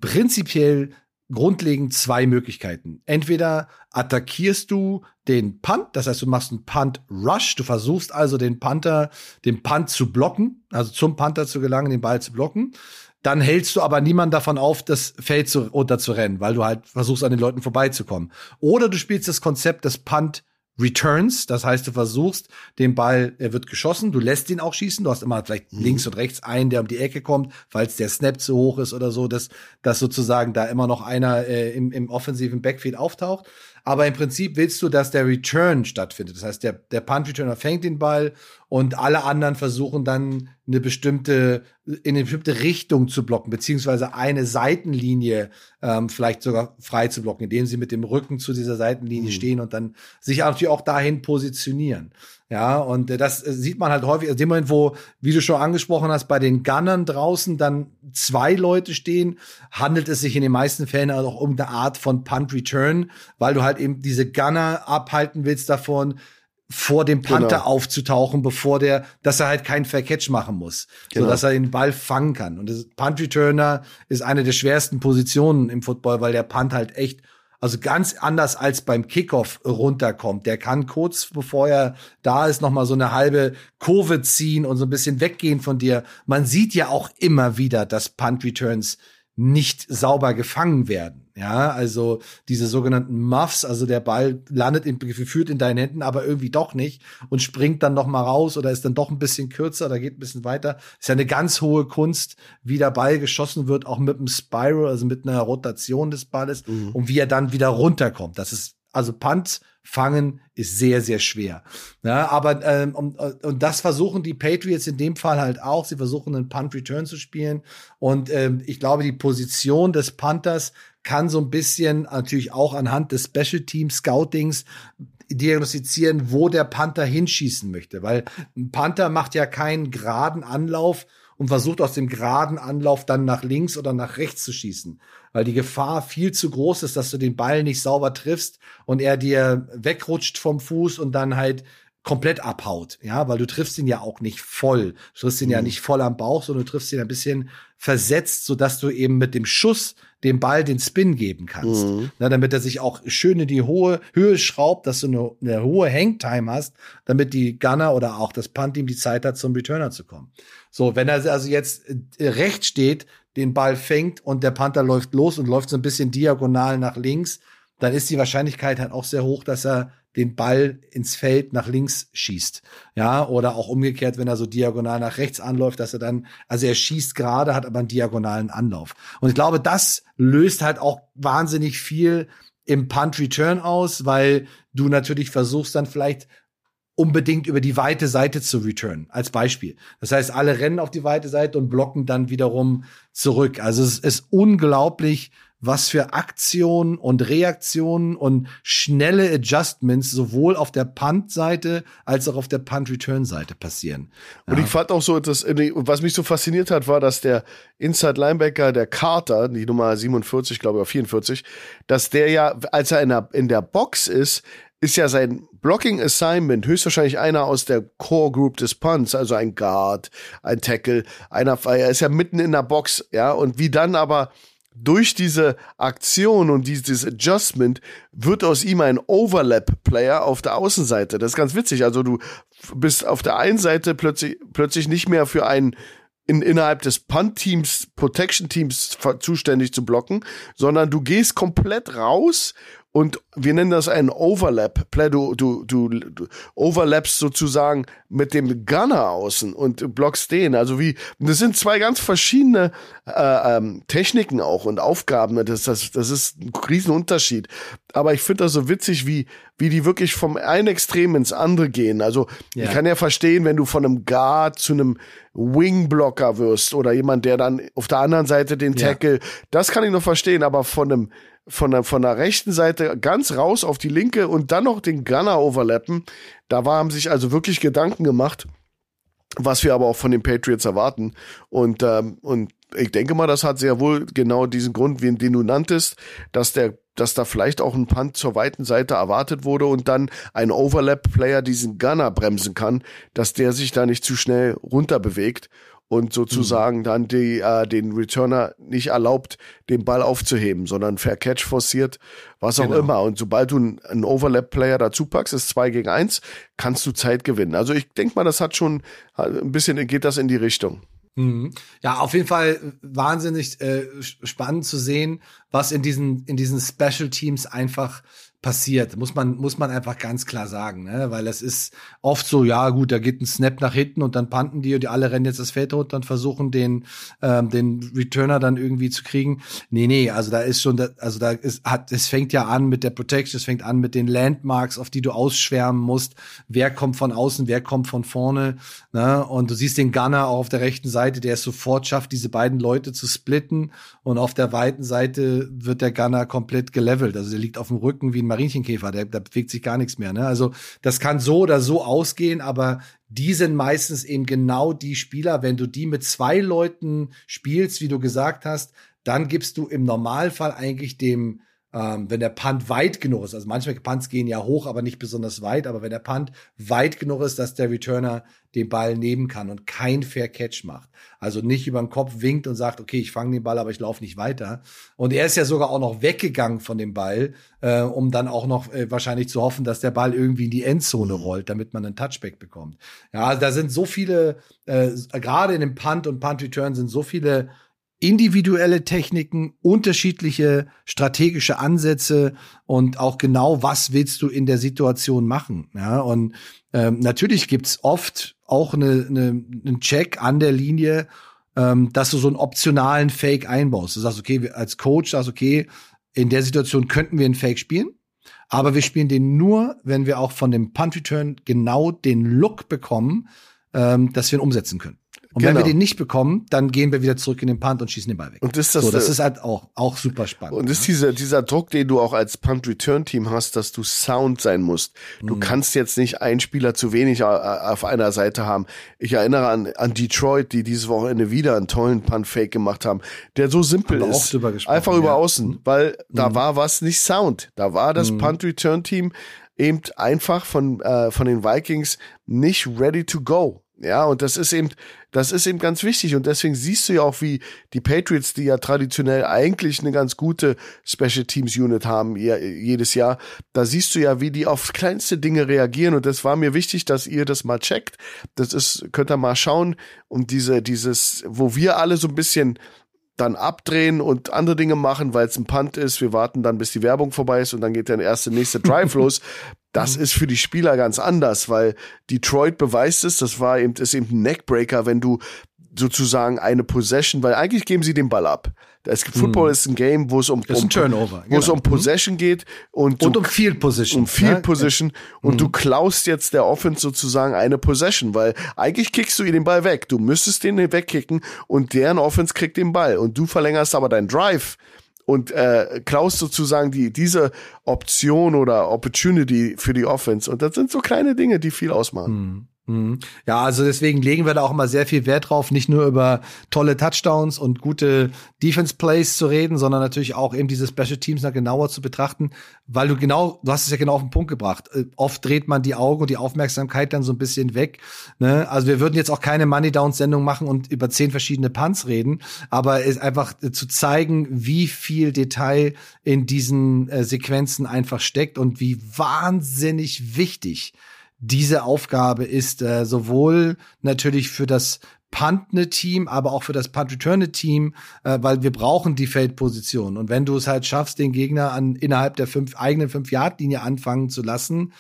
prinzipiell grundlegend zwei Möglichkeiten. Entweder attackierst du den Punt, das heißt, du machst einen Punt-Rush, du versuchst also den Panther, den Punt zu blocken, also zum Panther zu gelangen, den Ball zu blocken. Dann hältst du aber niemand davon auf, das Feld zu, runter weil du halt versuchst, an den Leuten vorbeizukommen. Oder du spielst das Konzept des Punt Returns, das heißt, du versuchst den Ball, er wird geschossen, du lässt ihn auch schießen, du hast immer vielleicht mhm. links und rechts einen, der um die Ecke kommt, falls der Snap zu hoch ist oder so, dass, dass sozusagen da immer noch einer äh, im, im offensiven Backfield auftaucht. Aber im Prinzip willst du, dass der Return stattfindet. Das heißt, der, der Punt-Returner fängt den Ball und alle anderen versuchen dann eine bestimmte, in eine bestimmte Richtung zu blocken, beziehungsweise eine Seitenlinie ähm, vielleicht sogar frei zu blocken, indem sie mit dem Rücken zu dieser Seitenlinie mhm. stehen und dann sich natürlich auch dahin positionieren. Ja, und äh, das äh, sieht man halt häufig, also dem Moment, wo, wie du schon angesprochen hast, bei den Gunnern draußen dann zwei Leute stehen, handelt es sich in den meisten Fällen auch um eine Art von Punt Return, weil du halt eben diese Gunner abhalten willst davon, vor dem Panther genau. aufzutauchen, bevor der, dass er halt keinen Fair Catch machen muss, genau. so dass er den Ball fangen kann. Und das Punt Returner ist eine der schwersten Positionen im Football, weil der Punt halt echt also ganz anders als beim Kickoff runterkommt. Der kann kurz bevor er da ist noch mal so eine halbe Kurve ziehen und so ein bisschen weggehen von dir. Man sieht ja auch immer wieder, dass Punt Returns nicht sauber gefangen werden. Ja, also diese sogenannten Muffs, also der Ball landet in, geführt in deinen Händen, aber irgendwie doch nicht und springt dann noch mal raus oder ist dann doch ein bisschen kürzer oder geht ein bisschen weiter. Ist ja eine ganz hohe Kunst, wie der Ball geschossen wird, auch mit einem Spiral, also mit einer Rotation des Balles mhm. und wie er dann wieder runterkommt. Das ist also Punt fangen ist sehr, sehr schwer. Ja, aber ähm, und, und das versuchen die Patriots in dem Fall halt auch. Sie versuchen einen Punt-Return zu spielen. Und ähm, ich glaube, die Position des Panthers kann so ein bisschen natürlich auch anhand des Special Team Scoutings diagnostizieren, wo der Panther hinschießen möchte. Weil ein Panther macht ja keinen geraden Anlauf und versucht aus dem geraden Anlauf dann nach links oder nach rechts zu schießen, weil die Gefahr viel zu groß ist, dass du den Ball nicht sauber triffst und er dir wegrutscht vom Fuß und dann halt komplett abhaut, ja, weil du triffst ihn ja auch nicht voll. Du triffst ihn mhm. ja nicht voll am Bauch, sondern du triffst ihn ein bisschen versetzt, so dass du eben mit dem Schuss dem Ball den Spin geben kannst. Mhm. Na, damit er sich auch schön in die hohe Höhe schraubt, dass du eine, eine hohe Hangtime hast, damit die Gunner oder auch das Punt-Team die Zeit hat, zum Returner zu kommen. So, wenn er also jetzt äh, rechts steht, den Ball fängt und der Panther läuft los und läuft so ein bisschen diagonal nach links, dann ist die Wahrscheinlichkeit halt auch sehr hoch, dass er den Ball ins Feld nach links schießt. Ja, oder auch umgekehrt, wenn er so diagonal nach rechts anläuft, dass er dann, also er schießt gerade, hat aber einen diagonalen Anlauf. Und ich glaube, das löst halt auch wahnsinnig viel im Punt Return aus, weil du natürlich versuchst dann vielleicht unbedingt über die weite Seite zu return, als Beispiel. Das heißt, alle rennen auf die weite Seite und blocken dann wiederum zurück. Also es ist unglaublich, was für Aktionen und Reaktionen und schnelle Adjustments sowohl auf der Punt-Seite als auch auf der Punt-Return-Seite passieren. Ja. Und ich fand auch so, dass, was mich so fasziniert hat, war, dass der Inside Linebacker, der Carter, die Nummer 47, glaube ich, oder 44, dass der ja, als er in der, in der Box ist, ist ja sein Blocking Assignment höchstwahrscheinlich einer aus der Core Group des Punts, also ein Guard, ein Tackle, einer, er ist ja mitten in der Box, ja, und wie dann aber durch diese Aktion und dieses Adjustment wird aus ihm ein Overlap-Player auf der Außenseite. Das ist ganz witzig. Also du bist auf der einen Seite plötzlich, plötzlich nicht mehr für einen in, innerhalb des Punt-Teams, Protection-Teams zuständig zu blocken, sondern du gehst komplett raus und wir nennen das einen Overlap. Du, du, du, du overlappst sozusagen mit dem Gunner außen und blockst den. Also wie, das sind zwei ganz verschiedene äh, ähm, Techniken auch und Aufgaben. Das, das, das ist ein Riesenunterschied. Aber ich finde das so witzig, wie, wie die wirklich vom einen Extrem ins andere gehen. Also ja. ich kann ja verstehen, wenn du von einem Guard zu einem Wingblocker wirst oder jemand, der dann auf der anderen Seite den Tackle, ja. das kann ich noch verstehen, aber von einem von der, von der rechten Seite ganz raus auf die linke und dann noch den Gunner overlappen. Da war, haben sich also wirklich Gedanken gemacht, was wir aber auch von den Patriots erwarten. Und, ähm, und ich denke mal, das hat sehr wohl genau diesen Grund, den du nanntest, dass der dass da vielleicht auch ein Punt zur weiten Seite erwartet wurde und dann ein Overlap-Player diesen Gunner bremsen kann, dass der sich da nicht zu schnell runter bewegt und sozusagen mhm. dann die, äh, den Returner nicht erlaubt, den Ball aufzuheben, sondern Fair Catch forciert, was auch genau. immer. Und sobald du einen Overlap-Player dazu packst, ist zwei gegen eins, kannst du Zeit gewinnen. Also ich denke mal, das hat schon ein bisschen, geht das in die Richtung. Mhm. Ja, auf jeden Fall wahnsinnig äh, spannend zu sehen, was in diesen in diesen Special Teams einfach passiert, muss man, muss man einfach ganz klar sagen, ne? weil es ist oft so, ja gut, da geht ein Snap nach hinten und dann panten die und die alle rennen jetzt das Feld runter und versuchen den, ähm, den Returner dann irgendwie zu kriegen. Nee, nee, also da ist schon, also da ist, hat, es fängt ja an mit der Protection, es fängt an mit den Landmarks, auf die du ausschwärmen musst, wer kommt von außen, wer kommt von vorne, ne? und du siehst den Gunner auch auf der rechten Seite, der es sofort schafft, diese beiden Leute zu splitten und auf der weiten Seite wird der Gunner komplett gelevelt, also der liegt auf dem Rücken wie ein Marinchenkäfer, der, da bewegt sich gar nichts mehr. Ne? Also das kann so oder so ausgehen, aber die sind meistens eben genau die Spieler, wenn du die mit zwei Leuten spielst, wie du gesagt hast, dann gibst du im Normalfall eigentlich dem ähm, wenn der Punt weit genug ist, also manchmal Punts gehen ja hoch, aber nicht besonders weit, aber wenn der Punt weit genug ist, dass der Returner den Ball nehmen kann und kein Fair Catch macht, also nicht über den Kopf winkt und sagt, okay, ich fange den Ball, aber ich laufe nicht weiter. Und er ist ja sogar auch noch weggegangen von dem Ball, äh, um dann auch noch äh, wahrscheinlich zu hoffen, dass der Ball irgendwie in die Endzone rollt, damit man einen Touchback bekommt. Ja, also da sind so viele, äh, gerade in dem Punt und Punt Return sind so viele individuelle Techniken, unterschiedliche strategische Ansätze und auch genau, was willst du in der Situation machen. Ja, und ähm, natürlich gibt's oft auch eine, eine, einen Check an der Linie, ähm, dass du so einen optionalen Fake einbaust. Du sagst, okay, als Coach sagst, okay, in der Situation könnten wir einen Fake spielen, aber wir spielen den nur, wenn wir auch von dem Punt Return genau den Look bekommen, ähm, dass wir ihn umsetzen können. Und genau. wenn wir genau. den nicht bekommen, dann gehen wir wieder zurück in den Punt und schießen den Ball weg. Und ist das, so, das ist halt auch, auch super spannend. Und ist dieser, dieser Druck, den du auch als Punt-Return-Team hast, dass du Sound sein musst. Du mhm. kannst jetzt nicht einen Spieler zu wenig auf einer Seite haben. Ich erinnere an, an Detroit, die dieses Wochenende wieder einen tollen Punt-Fake gemacht haben, der so simpel ist. Einfach über ja. außen, weil mhm. da war was nicht Sound. Da war das mhm. Punt-Return-Team eben einfach von, äh, von den Vikings nicht ready to go. Ja, und das ist eben, das ist eben ganz wichtig. Und deswegen siehst du ja auch, wie die Patriots, die ja traditionell eigentlich eine ganz gute Special Teams Unit haben, jedes Jahr, da siehst du ja, wie die auf kleinste Dinge reagieren. Und das war mir wichtig, dass ihr das mal checkt. Das ist, könnt ihr mal schauen. Und diese, dieses, wo wir alle so ein bisschen dann abdrehen und andere Dinge machen, weil es ein Punt ist. Wir warten dann, bis die Werbung vorbei ist und dann geht der erste nächste Drive los. Das mhm. ist für die Spieler ganz anders, weil Detroit beweist es, das war eben, ist eben ein Neckbreaker, wenn du sozusagen eine Possession, weil eigentlich geben sie den Ball ab. Das Football mhm. ist ein Game, wo es um, um Turnover, wo genau. es um Possession geht und, und um Field Position, um Field Position ja. und mhm. du klaust jetzt der Offense sozusagen eine Possession, weil eigentlich kickst du ihn den Ball weg. Du müsstest den wegkicken und deren Offense kriegt den Ball und du verlängerst aber deinen Drive und äh, klaust sozusagen die diese Option oder Opportunity für die Offense und das sind so kleine Dinge, die viel ausmachen. Mhm. Mhm. Ja, also deswegen legen wir da auch immer sehr viel Wert drauf, nicht nur über tolle Touchdowns und gute Defense Plays zu reden, sondern natürlich auch eben diese Special Teams noch genauer zu betrachten, weil du genau, du hast es ja genau auf den Punkt gebracht. Äh, oft dreht man die Augen und die Aufmerksamkeit dann so ein bisschen weg. Ne? Also wir würden jetzt auch keine Money Downs Sendung machen und über zehn verschiedene Punts reden, aber es einfach äh, zu zeigen, wie viel Detail in diesen äh, Sequenzen einfach steckt und wie wahnsinnig wichtig diese Aufgabe ist äh, sowohl natürlich für das puntende Team, aber auch für das punt return Team, äh, weil wir brauchen die Feldposition. Und wenn du es halt schaffst, den Gegner an innerhalb der fünf eigenen fünf Yard Linie anfangen zu lassen,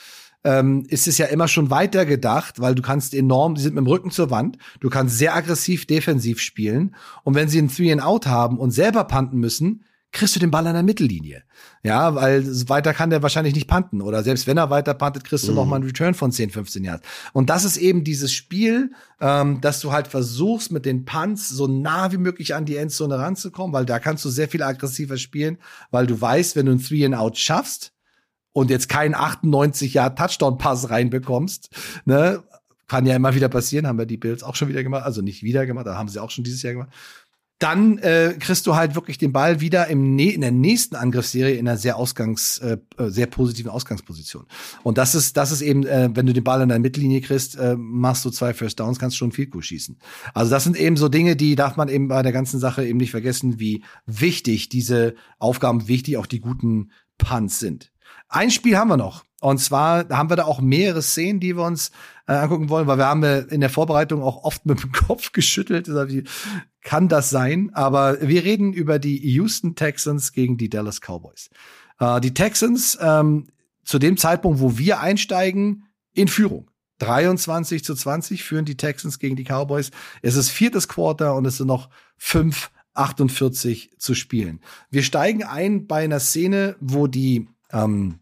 ähm, ist es ja immer schon weiter gedacht, weil du kannst enorm, die sind mit dem Rücken zur Wand, du kannst sehr aggressiv defensiv spielen und wenn sie ein Three and Out haben und selber punten müssen, kriegst du den Ball an der Mittellinie. Ja, weil weiter kann der wahrscheinlich nicht panten. Oder selbst wenn er weiter pantet, kriegst du mhm. noch mal einen Return von 10, 15 Yards. Und das ist eben dieses Spiel, ähm, dass du halt versuchst, mit den Punts so nah wie möglich an die Endzone ranzukommen, weil da kannst du sehr viel aggressiver spielen, weil du weißt, wenn du ein Three and Out schaffst und jetzt keinen 98 Yard Touchdown Pass reinbekommst, ne, kann ja immer wieder passieren, haben wir die Bills auch schon wieder gemacht, also nicht wieder gemacht, da haben sie auch schon dieses Jahr gemacht dann äh, kriegst du halt wirklich den Ball wieder im in der nächsten Angriffsserie in einer sehr ausgangs äh, äh, sehr positiven Ausgangsposition. Und das ist das ist eben, äh, wenn du den Ball in der Mittellinie kriegst, äh, machst du zwei First Downs, kannst schon viel Goal schießen. Also das sind eben so Dinge, die darf man eben bei der ganzen Sache eben nicht vergessen, wie wichtig diese Aufgaben, wichtig auch die guten Punts sind. Ein Spiel haben wir noch. Und zwar haben wir da auch mehrere Szenen, die wir uns äh, angucken wollen, weil wir haben in der Vorbereitung auch oft mit dem Kopf geschüttelt. Kann das sein? Aber wir reden über die Houston Texans gegen die Dallas Cowboys. Äh, die Texans ähm, zu dem Zeitpunkt, wo wir einsteigen, in Führung. 23 zu 20 führen die Texans gegen die Cowboys. Es ist viertes Quarter und es sind noch fünf 48 zu spielen. Wir steigen ein bei einer Szene, wo die ähm,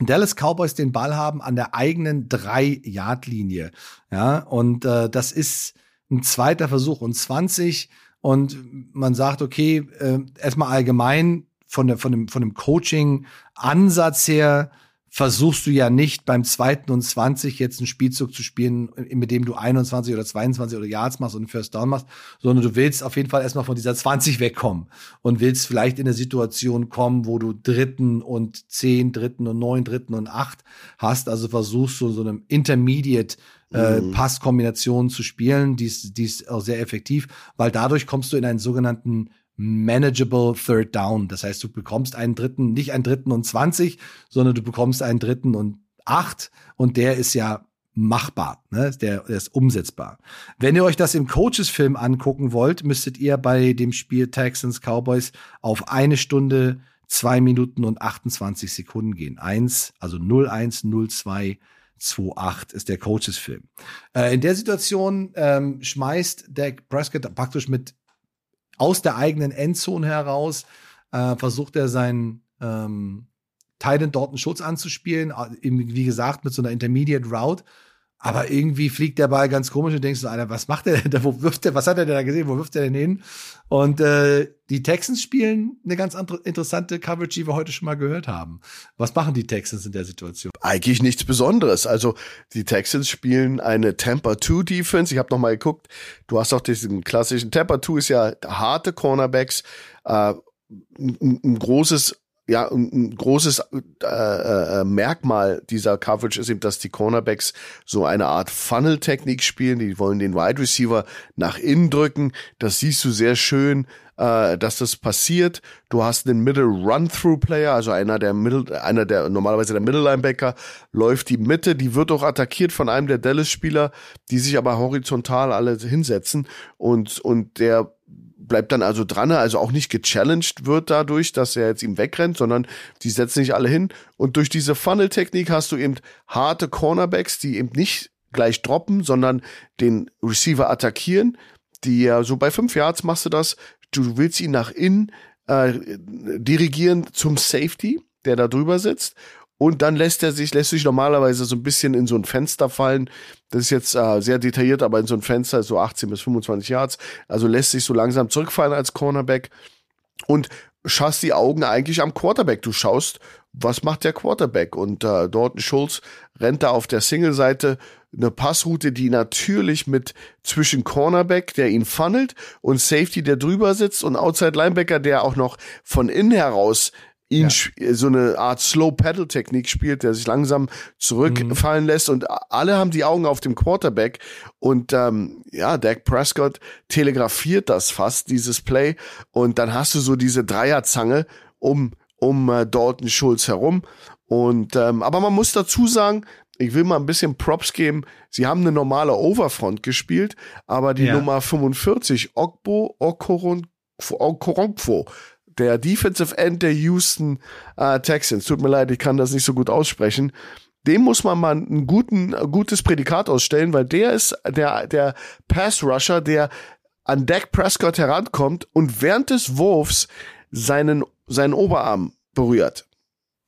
Dallas Cowboys den Ball haben an der eigenen drei-Yard-Linie. Ja, und äh, das ist ein zweiter Versuch und 20. Und man sagt, okay, äh, erstmal allgemein von, der, von dem, von dem Coaching-Ansatz her versuchst du ja nicht beim zweiten und 20 jetzt einen Spielzug zu spielen, mit dem du 21 oder 22 oder Yards machst und einen First Down machst, sondern du willst auf jeden Fall erstmal von dieser 20 wegkommen und willst vielleicht in eine Situation kommen, wo du dritten und zehn, dritten und neun, dritten und acht hast. Also versuchst du so eine Intermediate äh, mhm. Passkombination zu spielen, die ist, die ist auch sehr effektiv, weil dadurch kommst du in einen sogenannten manageable Third Down. Das heißt, du bekommst einen dritten, nicht einen dritten und 20, sondern du bekommst einen dritten und acht und der ist ja machbar, ne? der, der ist umsetzbar. Wenn ihr euch das im Coaches-Film angucken wollt, müsstet ihr bei dem Spiel Texans Cowboys auf eine Stunde, zwei Minuten und 28 Sekunden gehen. Eins, also 01, 02, 28 ist der Coaches-Film. Äh, in der Situation ähm, schmeißt Dak Prescott praktisch mit aus der eigenen Endzone heraus äh, versucht er seinen ähm, Titan dort einen Schutz anzuspielen, äh, wie gesagt, mit so einer Intermediate Route. Aber irgendwie fliegt der Ball ganz komisch und denkst du, Alter, was macht der denn da? Wo wirft der, was hat er denn da gesehen? Wo wirft er denn hin? Und äh, die Texans spielen eine ganz andere, interessante Coverage, die wir heute schon mal gehört haben. Was machen die Texans in der Situation? Eigentlich nichts Besonderes. Also die Texans spielen eine Tampa 2 Defense. Ich habe noch mal geguckt. Du hast auch diesen klassischen Tampa 2 ist ja harte Cornerbacks, äh, ein, ein großes ja, ein, großes äh, äh, Merkmal dieser Coverage ist eben, dass die Cornerbacks so eine Art Funnel-Technik spielen. Die wollen den Wide Receiver nach innen drücken. Das siehst du sehr schön, äh, dass das passiert. Du hast einen Middle Run-Through-Player, also einer der Middle, einer der normalerweise der Middle Linebacker läuft die Mitte. Die wird auch attackiert von einem der Dallas-Spieler, die sich aber horizontal alle hinsetzen und und der bleibt dann also dran, also auch nicht gechallenged wird dadurch, dass er jetzt ihm wegrennt, sondern die setzen sich alle hin. Und durch diese Funnel-Technik hast du eben harte Cornerbacks, die eben nicht gleich droppen, sondern den Receiver attackieren. Die ja so bei fünf Yards machst du das. Du willst ihn nach innen äh, dirigieren zum Safety, der da drüber sitzt. Und dann lässt er sich, lässt sich normalerweise so ein bisschen in so ein Fenster fallen. Das ist jetzt äh, sehr detailliert, aber in so ein Fenster so 18 bis 25 Yards. Also lässt sich so langsam zurückfallen als Cornerback und schaust die Augen eigentlich am Quarterback. Du schaust, was macht der Quarterback? Und äh, Dorton Schulz rennt da auf der Single-Seite eine Passroute, die natürlich mit zwischen Cornerback, der ihn funnelt, und Safety, der drüber sitzt, und Outside Linebacker, der auch noch von innen heraus ihn ja. so eine Art Slow Pedal Technik spielt, der sich langsam zurückfallen mhm. lässt und alle haben die Augen auf dem Quarterback und ähm, ja, Dak Prescott telegrafiert das fast dieses Play und dann hast du so diese Dreierzange um um äh, Dalton Schulz herum und ähm, aber man muss dazu sagen, ich will mal ein bisschen Props geben. Sie haben eine normale Overfront gespielt, aber die ja. Nummer 45, Ogbo Okoron Okoronkwo, der Defensive End der Houston äh, Texans, tut mir leid, ich kann das nicht so gut aussprechen, dem muss man mal ein, guten, ein gutes Prädikat ausstellen, weil der ist der, der Pass-Rusher, der an Dak Prescott herankommt und während des Wurfs seinen, seinen Oberarm berührt.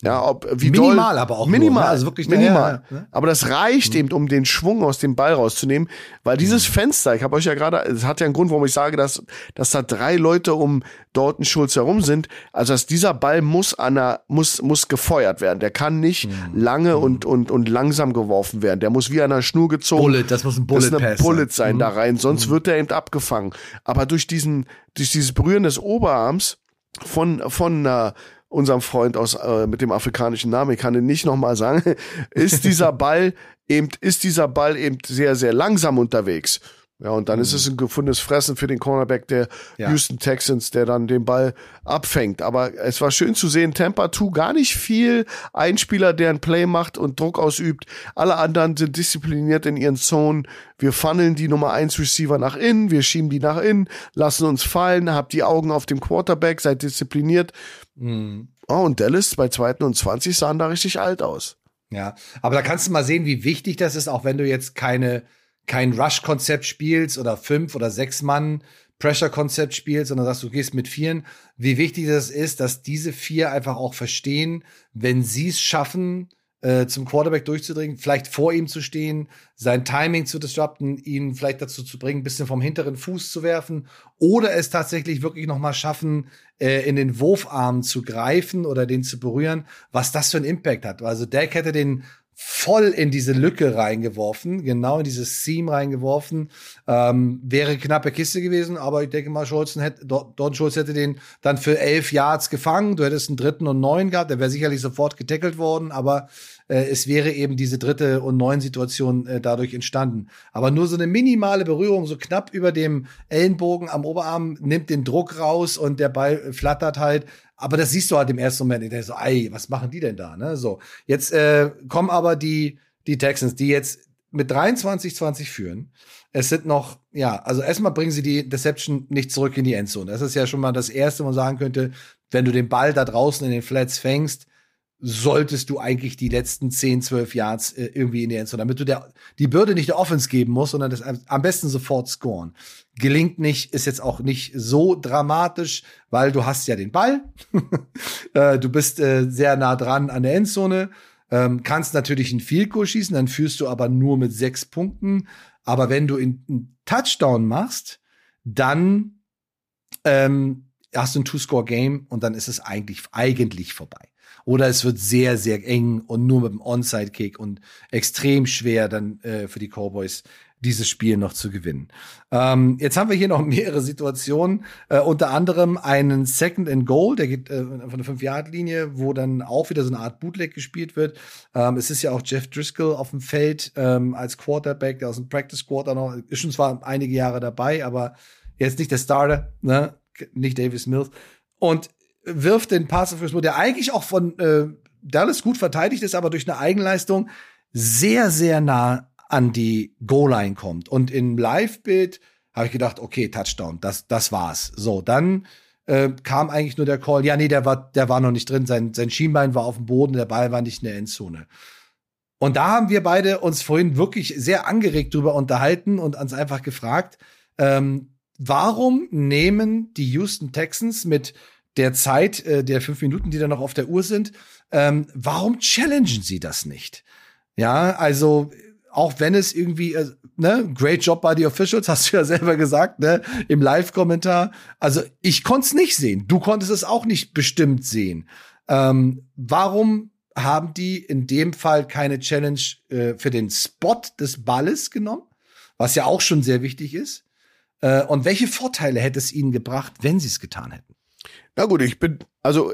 Ja, ob wie minimal, doll, aber auch minimal, nur, ne? also wirklich minimal. Ja, ja. Aber das reicht mhm. eben, um den Schwung aus dem Ball rauszunehmen, weil dieses mhm. Fenster, ich habe euch ja gerade, es hat ja einen Grund, warum ich sage, dass dass da drei Leute um Dalton Schulz herum sind. Also dass dieser Ball muss an einer, muss muss gefeuert werden. Der kann nicht mhm. lange mhm. und und und langsam geworfen werden. Der muss wie an einer Schnur gezogen. Bullet, das muss ein Bullet, das eine Bullet sein da mhm. rein, sonst mhm. wird er eben abgefangen. Aber durch diesen durch dieses Berühren des Oberarms von von äh, unserem Freund aus äh, mit dem afrikanischen Namen, ich kann ihn nicht nochmal sagen, ist dieser Ball eben, ist dieser Ball eben sehr, sehr langsam unterwegs. Ja, und dann mhm. ist es ein gefundenes Fressen für den Cornerback der ja. Houston Texans, der dann den Ball abfängt. Aber es war schön zu sehen, Tampa 2 gar nicht viel Einspieler, der ein Play macht und Druck ausübt. Alle anderen sind diszipliniert in ihren Zonen. Wir funneln die Nummer 1 Receiver nach innen, wir schieben die nach innen, lassen uns fallen, habt die Augen auf dem Quarterback, seid diszipliniert. Mhm. Oh, und Dallas bei zweiten und 20 sahen da richtig alt aus. Ja, aber da kannst du mal sehen, wie wichtig das ist, auch wenn du jetzt keine kein Rush-Konzept spielst oder fünf oder sechs Mann Pressure-Konzept spielst, sondern sagst, du gehst mit vieren, wie wichtig das ist, dass diese vier einfach auch verstehen, wenn sie es schaffen, äh, zum Quarterback durchzudringen, vielleicht vor ihm zu stehen, sein Timing zu disrupten, ihn vielleicht dazu zu bringen, ein bisschen vom hinteren Fuß zu werfen oder es tatsächlich wirklich noch mal schaffen, äh, in den Wurfarm zu greifen oder den zu berühren, was das für einen Impact hat. Also Dak hätte den voll in diese Lücke reingeworfen, genau in dieses Seam reingeworfen. Ähm, wäre knappe Kiste gewesen, aber ich denke mal, Schulzen hätte, Don Schulz hätte den dann für elf Yards gefangen. Du hättest einen dritten und neun gehabt, der wäre sicherlich sofort getackelt worden, aber äh, es wäre eben diese dritte und neun Situation äh, dadurch entstanden. Aber nur so eine minimale Berührung, so knapp über dem Ellenbogen am Oberarm, nimmt den Druck raus und der Ball flattert halt aber das siehst du halt im ersten Moment. Ich denke so, ey, was machen die denn da? Ne? So, jetzt äh, kommen aber die, die Texans, die jetzt mit 23-20 führen. Es sind noch, ja, also erstmal bringen sie die Deception nicht zurück in die Endzone. Das ist ja schon mal das Erste, wo man sagen könnte, wenn du den Ball da draußen in den Flats fängst, solltest du eigentlich die letzten 10, 12 Yards äh, irgendwie in die Endzone, damit du der, die Bürde nicht der Offense geben musst, sondern das am besten sofort scoren. Gelingt nicht, ist jetzt auch nicht so dramatisch, weil du hast ja den Ball. äh, du bist äh, sehr nah dran an der Endzone. Ähm, kannst natürlich einen Field schießen, dann führst du aber nur mit sechs Punkten. Aber wenn du einen Touchdown machst, dann ähm, hast du ein Two-Score-Game und dann ist es eigentlich, eigentlich vorbei. Oder es wird sehr, sehr eng und nur mit dem Onside-Kick und extrem schwer dann äh, für die Cowboys dieses Spiel noch zu gewinnen. Ähm, jetzt haben wir hier noch mehrere Situationen, äh, unter anderem einen Second and Goal, der geht äh, von der 5-Yard-Linie, wo dann auch wieder so eine Art Bootleg gespielt wird. Ähm, es ist ja auch Jeff Driscoll auf dem Feld ähm, als Quarterback, der aus dem Practice Quarter noch, ist schon zwar einige Jahre dabei, aber jetzt nicht der Starter, ne? nicht Davis Mills. Und wirft den Pass auf der eigentlich auch von äh, Dallas gut verteidigt ist, aber durch eine Eigenleistung sehr, sehr nah an die Goal-Line kommt. Und im Live-Bild habe ich gedacht, okay, Touchdown, das, das war's. So, dann äh, kam eigentlich nur der Call, ja, nee, der war, der war noch nicht drin, sein, sein Schienbein war auf dem Boden, der Ball war nicht in der Endzone. Und da haben wir beide uns vorhin wirklich sehr angeregt drüber unterhalten und uns einfach gefragt, ähm, warum nehmen die Houston Texans mit der Zeit äh, der fünf Minuten, die da noch auf der Uhr sind, ähm, warum challengen sie das nicht? Ja, also auch wenn es irgendwie, äh, ne, great job by the officials, hast du ja selber gesagt, ne, im Live-Kommentar. Also ich konnte es nicht sehen. Du konntest es auch nicht bestimmt sehen. Ähm, warum haben die in dem Fall keine Challenge äh, für den Spot des Balles genommen? Was ja auch schon sehr wichtig ist. Äh, und welche Vorteile hätte es ihnen gebracht, wenn sie es getan hätten? Na gut, ich bin, also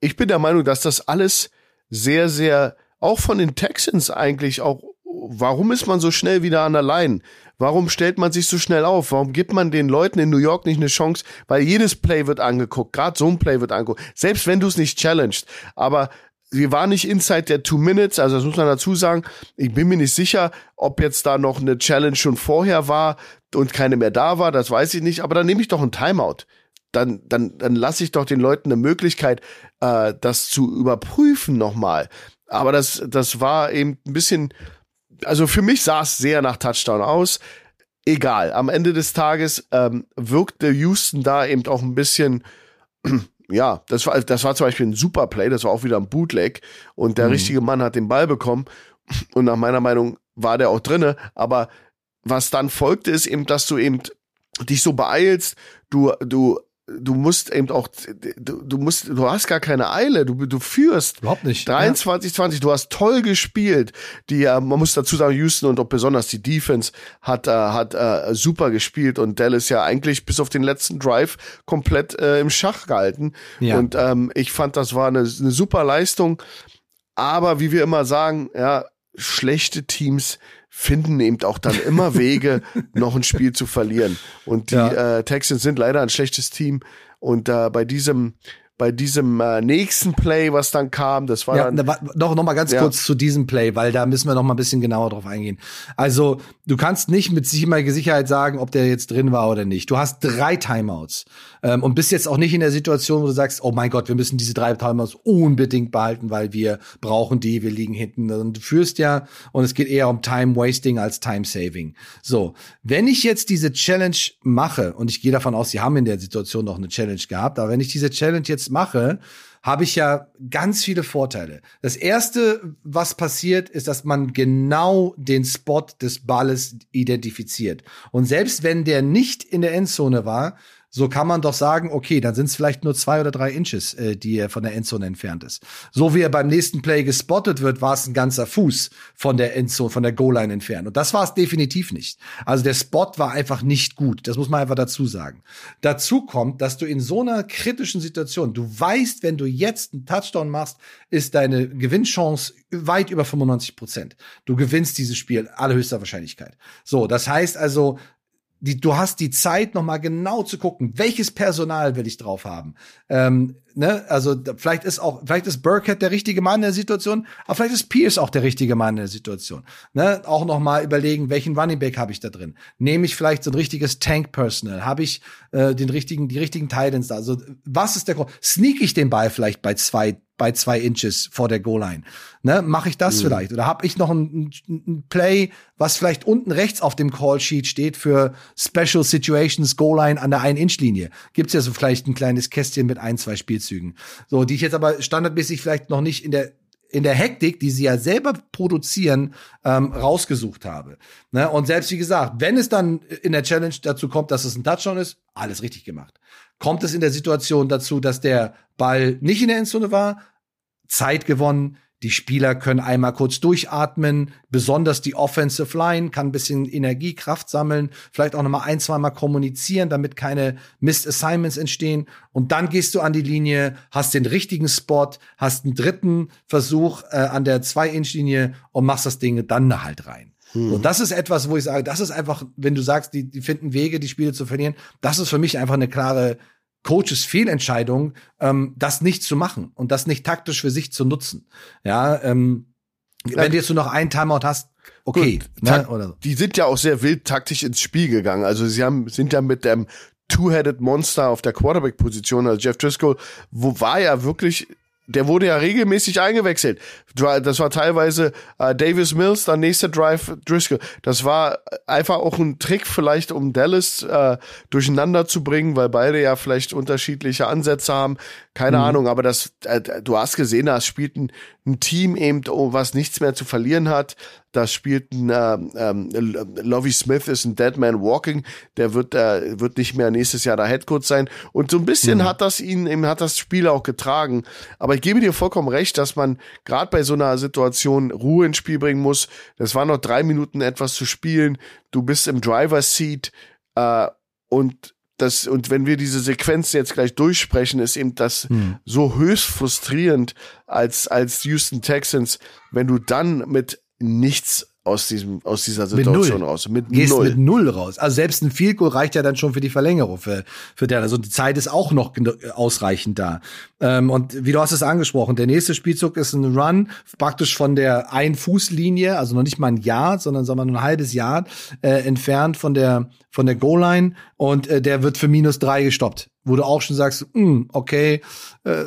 ich bin der Meinung, dass das alles sehr, sehr auch von den Texans eigentlich auch warum ist man so schnell wieder an der Line? Warum stellt man sich so schnell auf? Warum gibt man den Leuten in New York nicht eine Chance? Weil jedes Play wird angeguckt, gerade so ein Play wird angeguckt, selbst wenn du es nicht challenged. Aber sie war nicht inside der Two Minutes, also das muss man dazu sagen. Ich bin mir nicht sicher, ob jetzt da noch eine Challenge schon vorher war und keine mehr da war, das weiß ich nicht. Aber dann nehme ich doch ein Timeout dann, dann, dann lasse ich doch den Leuten eine Möglichkeit, äh, das zu überprüfen nochmal. Aber das, das war eben ein bisschen also für mich sah es sehr nach Touchdown aus. Egal, am Ende des Tages ähm, wirkte Houston da eben auch ein bisschen, ja, das war, das war zum Beispiel ein super Play, das war auch wieder ein Bootleg und der mhm. richtige Mann hat den Ball bekommen und nach meiner Meinung war der auch drinne, aber was dann folgte ist eben, dass du eben dich so beeilst, du, du du musst eben auch, du, du musst, du hast gar keine Eile, du, du führst. Überhaupt nicht. 23, ja. 20, du hast toll gespielt. Die, äh, man muss dazu sagen, Houston und auch besonders die Defense hat, äh, hat äh, super gespielt und Dallas ja eigentlich bis auf den letzten Drive komplett äh, im Schach gehalten. Ja. Und ähm, ich fand, das war eine, eine super Leistung. Aber wie wir immer sagen, ja, schlechte Teams finden eben auch dann immer Wege, noch ein Spiel zu verlieren. Und die ja. äh, Texans sind leider ein schlechtes Team. Und äh, bei diesem bei diesem äh, nächsten Play, was dann kam, das war ja, dann, noch noch mal ganz ja. kurz zu diesem Play, weil da müssen wir noch mal ein bisschen genauer drauf eingehen. Also du kannst nicht mit Sicherheit sagen, ob der jetzt drin war oder nicht. Du hast drei Timeouts ähm, und bist jetzt auch nicht in der Situation, wo du sagst, oh mein Gott, wir müssen diese drei Timeouts unbedingt behalten, weil wir brauchen die, wir liegen hinten. Und du führst ja und es geht eher um Time Wasting als Time Saving. So, wenn ich jetzt diese Challenge mache und ich gehe davon aus, sie haben in der Situation noch eine Challenge gehabt, aber wenn ich diese Challenge jetzt mache, habe ich ja ganz viele Vorteile. Das erste, was passiert, ist, dass man genau den Spot des Balles identifiziert. Und selbst wenn der nicht in der Endzone war, so kann man doch sagen, okay, dann sind es vielleicht nur zwei oder drei Inches, äh, die er von der Endzone entfernt ist. So wie er beim nächsten Play gespottet wird, war es ein ganzer Fuß von der Endzone, von der Goal-Line entfernt. Und das war es definitiv nicht. Also der Spot war einfach nicht gut. Das muss man einfach dazu sagen. Dazu kommt, dass du in so einer kritischen Situation, du weißt, wenn du jetzt einen Touchdown machst, ist deine Gewinnchance weit über 95 Prozent. Du gewinnst dieses Spiel allerhöchster Wahrscheinlichkeit. So, das heißt also, die, du hast die Zeit, noch mal genau zu gucken, welches Personal will ich drauf haben. Ähm, ne? Also vielleicht ist auch, vielleicht ist Burkhead der richtige Mann in der Situation, aber vielleicht ist Pierce auch der richtige Mann in der Situation. Ne? Auch noch mal überlegen, welchen Running Back habe ich da drin? Nehme ich vielleicht so ein richtiges Tank Personal? Habe ich äh, den richtigen, die richtigen Titans da? Also was ist der Grund? Sneak ich den Ball vielleicht bei zwei bei zwei Inches vor der Goal-Line. Ne, mache ich das mhm. vielleicht? Oder habe ich noch ein, ein, Play, was vielleicht unten rechts auf dem Call-Sheet steht für Special Situations Goal-Line an der Ein-Inch-Linie? Gibt's ja so vielleicht ein kleines Kästchen mit ein, zwei Spielzügen. So, die ich jetzt aber standardmäßig vielleicht noch nicht in der in der Hektik, die sie ja selber produzieren, ähm, rausgesucht habe. Ne? Und selbst wie gesagt, wenn es dann in der Challenge dazu kommt, dass es ein Touchdown ist, alles richtig gemacht. Kommt es in der Situation dazu, dass der Ball nicht in der Endzone war, Zeit gewonnen, die Spieler können einmal kurz durchatmen, besonders die Offensive Line kann ein bisschen Energie, Kraft sammeln, vielleicht auch noch mal ein, zwei Mal kommunizieren, damit keine Missed Assignments entstehen. Und dann gehst du an die Linie, hast den richtigen Spot, hast einen dritten Versuch äh, an der Zwei-Inch-Linie und machst das Ding dann halt rein. Hm. Und das ist etwas, wo ich sage, das ist einfach, wenn du sagst, die, die finden Wege, die Spiele zu verlieren, das ist für mich einfach eine klare Coaches Fehlentscheidung, ähm, das nicht zu machen und das nicht taktisch für sich zu nutzen. Ja, ähm, wenn du jetzt nur noch einen Timeout hast, okay. Gut, ne, oder so. Die sind ja auch sehr wild taktisch ins Spiel gegangen. Also sie haben, sind ja mit dem Two-Headed Monster auf der Quarterback-Position, also Jeff Driscoll, wo war ja wirklich der wurde ja regelmäßig eingewechselt. Das war teilweise äh, Davis Mills, dann nächster Drive Driscoll. Das war einfach auch ein Trick vielleicht, um Dallas äh, durcheinander zu bringen, weil beide ja vielleicht unterschiedliche Ansätze haben. Keine mhm. Ahnung, aber das, äh, du hast gesehen, da spielt ein, ein Team eben, oh, was nichts mehr zu verlieren hat. Da spielt ein äh, ähm, Lovie Smith ist ein Dead Man Walking, der wird äh, wird nicht mehr nächstes Jahr der Headcoach sein und so ein bisschen mhm. hat das ihn eben hat das Spiel auch getragen, aber ich gebe dir vollkommen recht, dass man gerade bei so einer Situation Ruhe ins Spiel bringen muss. Das war noch drei Minuten etwas zu spielen, du bist im Driver's Seat äh, und das, und wenn wir diese Sequenz jetzt gleich durchsprechen, ist eben das hm. so höchst frustrierend als, als Houston Texans, wenn du dann mit nichts aus diesem aus dieser Situation mit raus mit Gehst null. mit null raus. Also selbst ein Field Goal reicht ja dann schon für die Verlängerung für für der. Also die Zeit ist auch noch ausreichend da. Ähm, und wie du hast es angesprochen, der nächste Spielzug ist ein Run praktisch von der ein Fußlinie, also noch nicht mal ein Yard, sondern sagen wir nur ein halbes Yard äh, entfernt von der von der Goal Line und äh, der wird für minus drei gestoppt. Wo du auch schon sagst, mh, hm, okay, äh,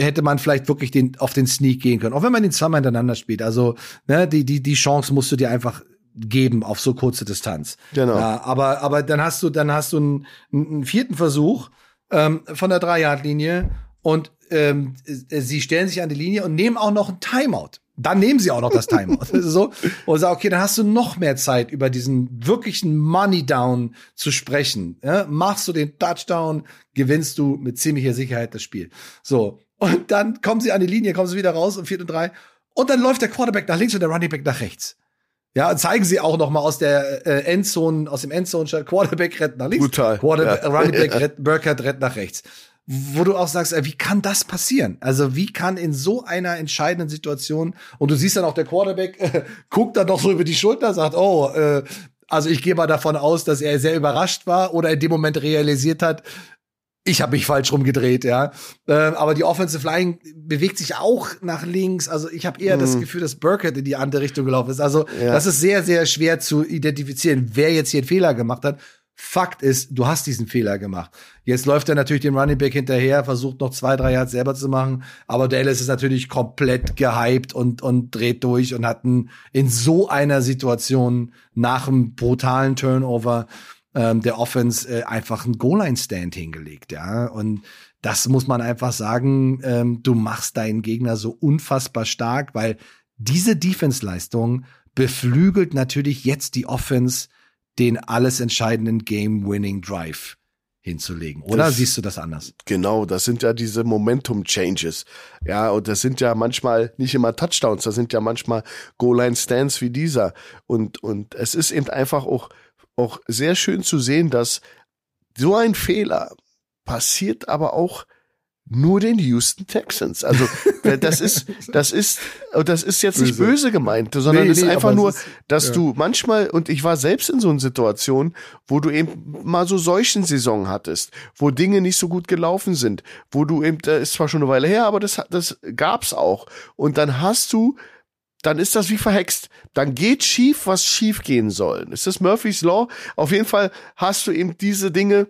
hätte man vielleicht wirklich den, auf den Sneak gehen können. Auch wenn man den zweimal hintereinander spielt. Also, ne, die, die, die Chance musst du dir einfach geben auf so kurze Distanz. Genau. Ja, aber, aber dann hast du, dann hast du einen, einen vierten Versuch ähm, von der Drei-Yard-Linie und ähm, sie stellen sich an die Linie und nehmen auch noch ein Timeout. Dann nehmen sie auch noch das Timeout. so, und sagen, okay, dann hast du noch mehr Zeit, über diesen wirklichen Money Down zu sprechen. Ja, machst du den Touchdown, gewinnst du mit ziemlicher Sicherheit das Spiel. So. Und dann kommen sie an die Linie, kommen sie wieder raus um 4 und 3. Und dann läuft der Quarterback nach links und der Running Back nach rechts. Ja, und zeigen sie auch noch mal aus der äh, Endzone, aus dem Endzone Quarterback rennt nach links, Brutal. Quarterback, ja. Running Back rennt, Burkhardt rennt nach rechts. Wo du auch sagst, äh, wie kann das passieren? Also wie kann in so einer entscheidenden Situation und du siehst dann auch der Quarterback äh, guckt dann noch so über die Schulter, sagt, oh, äh, also ich gehe mal davon aus, dass er sehr überrascht war oder in dem Moment realisiert hat, ich habe mich falsch rumgedreht, ja. Äh, aber die Offensive Line bewegt sich auch nach links. Also ich habe eher mhm. das Gefühl, dass Burkett in die andere Richtung gelaufen ist. Also ja. das ist sehr, sehr schwer zu identifizieren, wer jetzt hier einen Fehler gemacht hat. Fakt ist, du hast diesen Fehler gemacht. Jetzt läuft er natürlich dem Running Back hinterher, versucht noch zwei, drei Yards selber zu machen, aber Dallas ist natürlich komplett gehypt und, und dreht durch und hat in so einer Situation nach einem brutalen Turnover ähm, der Offense äh, einfach einen Goal-Line-Stand hingelegt, ja. Und das muss man einfach sagen, ähm, du machst deinen Gegner so unfassbar stark, weil diese Defense-Leistung beflügelt natürlich jetzt die Offense, den alles entscheidenden Game-Winning-Drive hinzulegen. Oder das, siehst du das anders? Genau, das sind ja diese Momentum-Changes. Ja, und das sind ja manchmal nicht immer Touchdowns, das sind ja manchmal Goal-Line-Stands wie dieser. Und, und es ist eben einfach auch auch sehr schön zu sehen, dass so ein Fehler passiert aber auch nur den Houston Texans. Also das ist, das ist, das ist jetzt nicht böse gemeint, sondern nee, es ist nee, einfach nur, ist, dass ja. du manchmal, und ich war selbst in so einer Situation, wo du eben mal so solchen Saison hattest, wo Dinge nicht so gut gelaufen sind, wo du eben, das ist zwar schon eine Weile her, aber das, das gab's auch. Und dann hast du dann ist das wie verhext. Dann geht schief, was schief gehen soll. Ist das Murphy's Law? Auf jeden Fall hast du eben diese Dinge,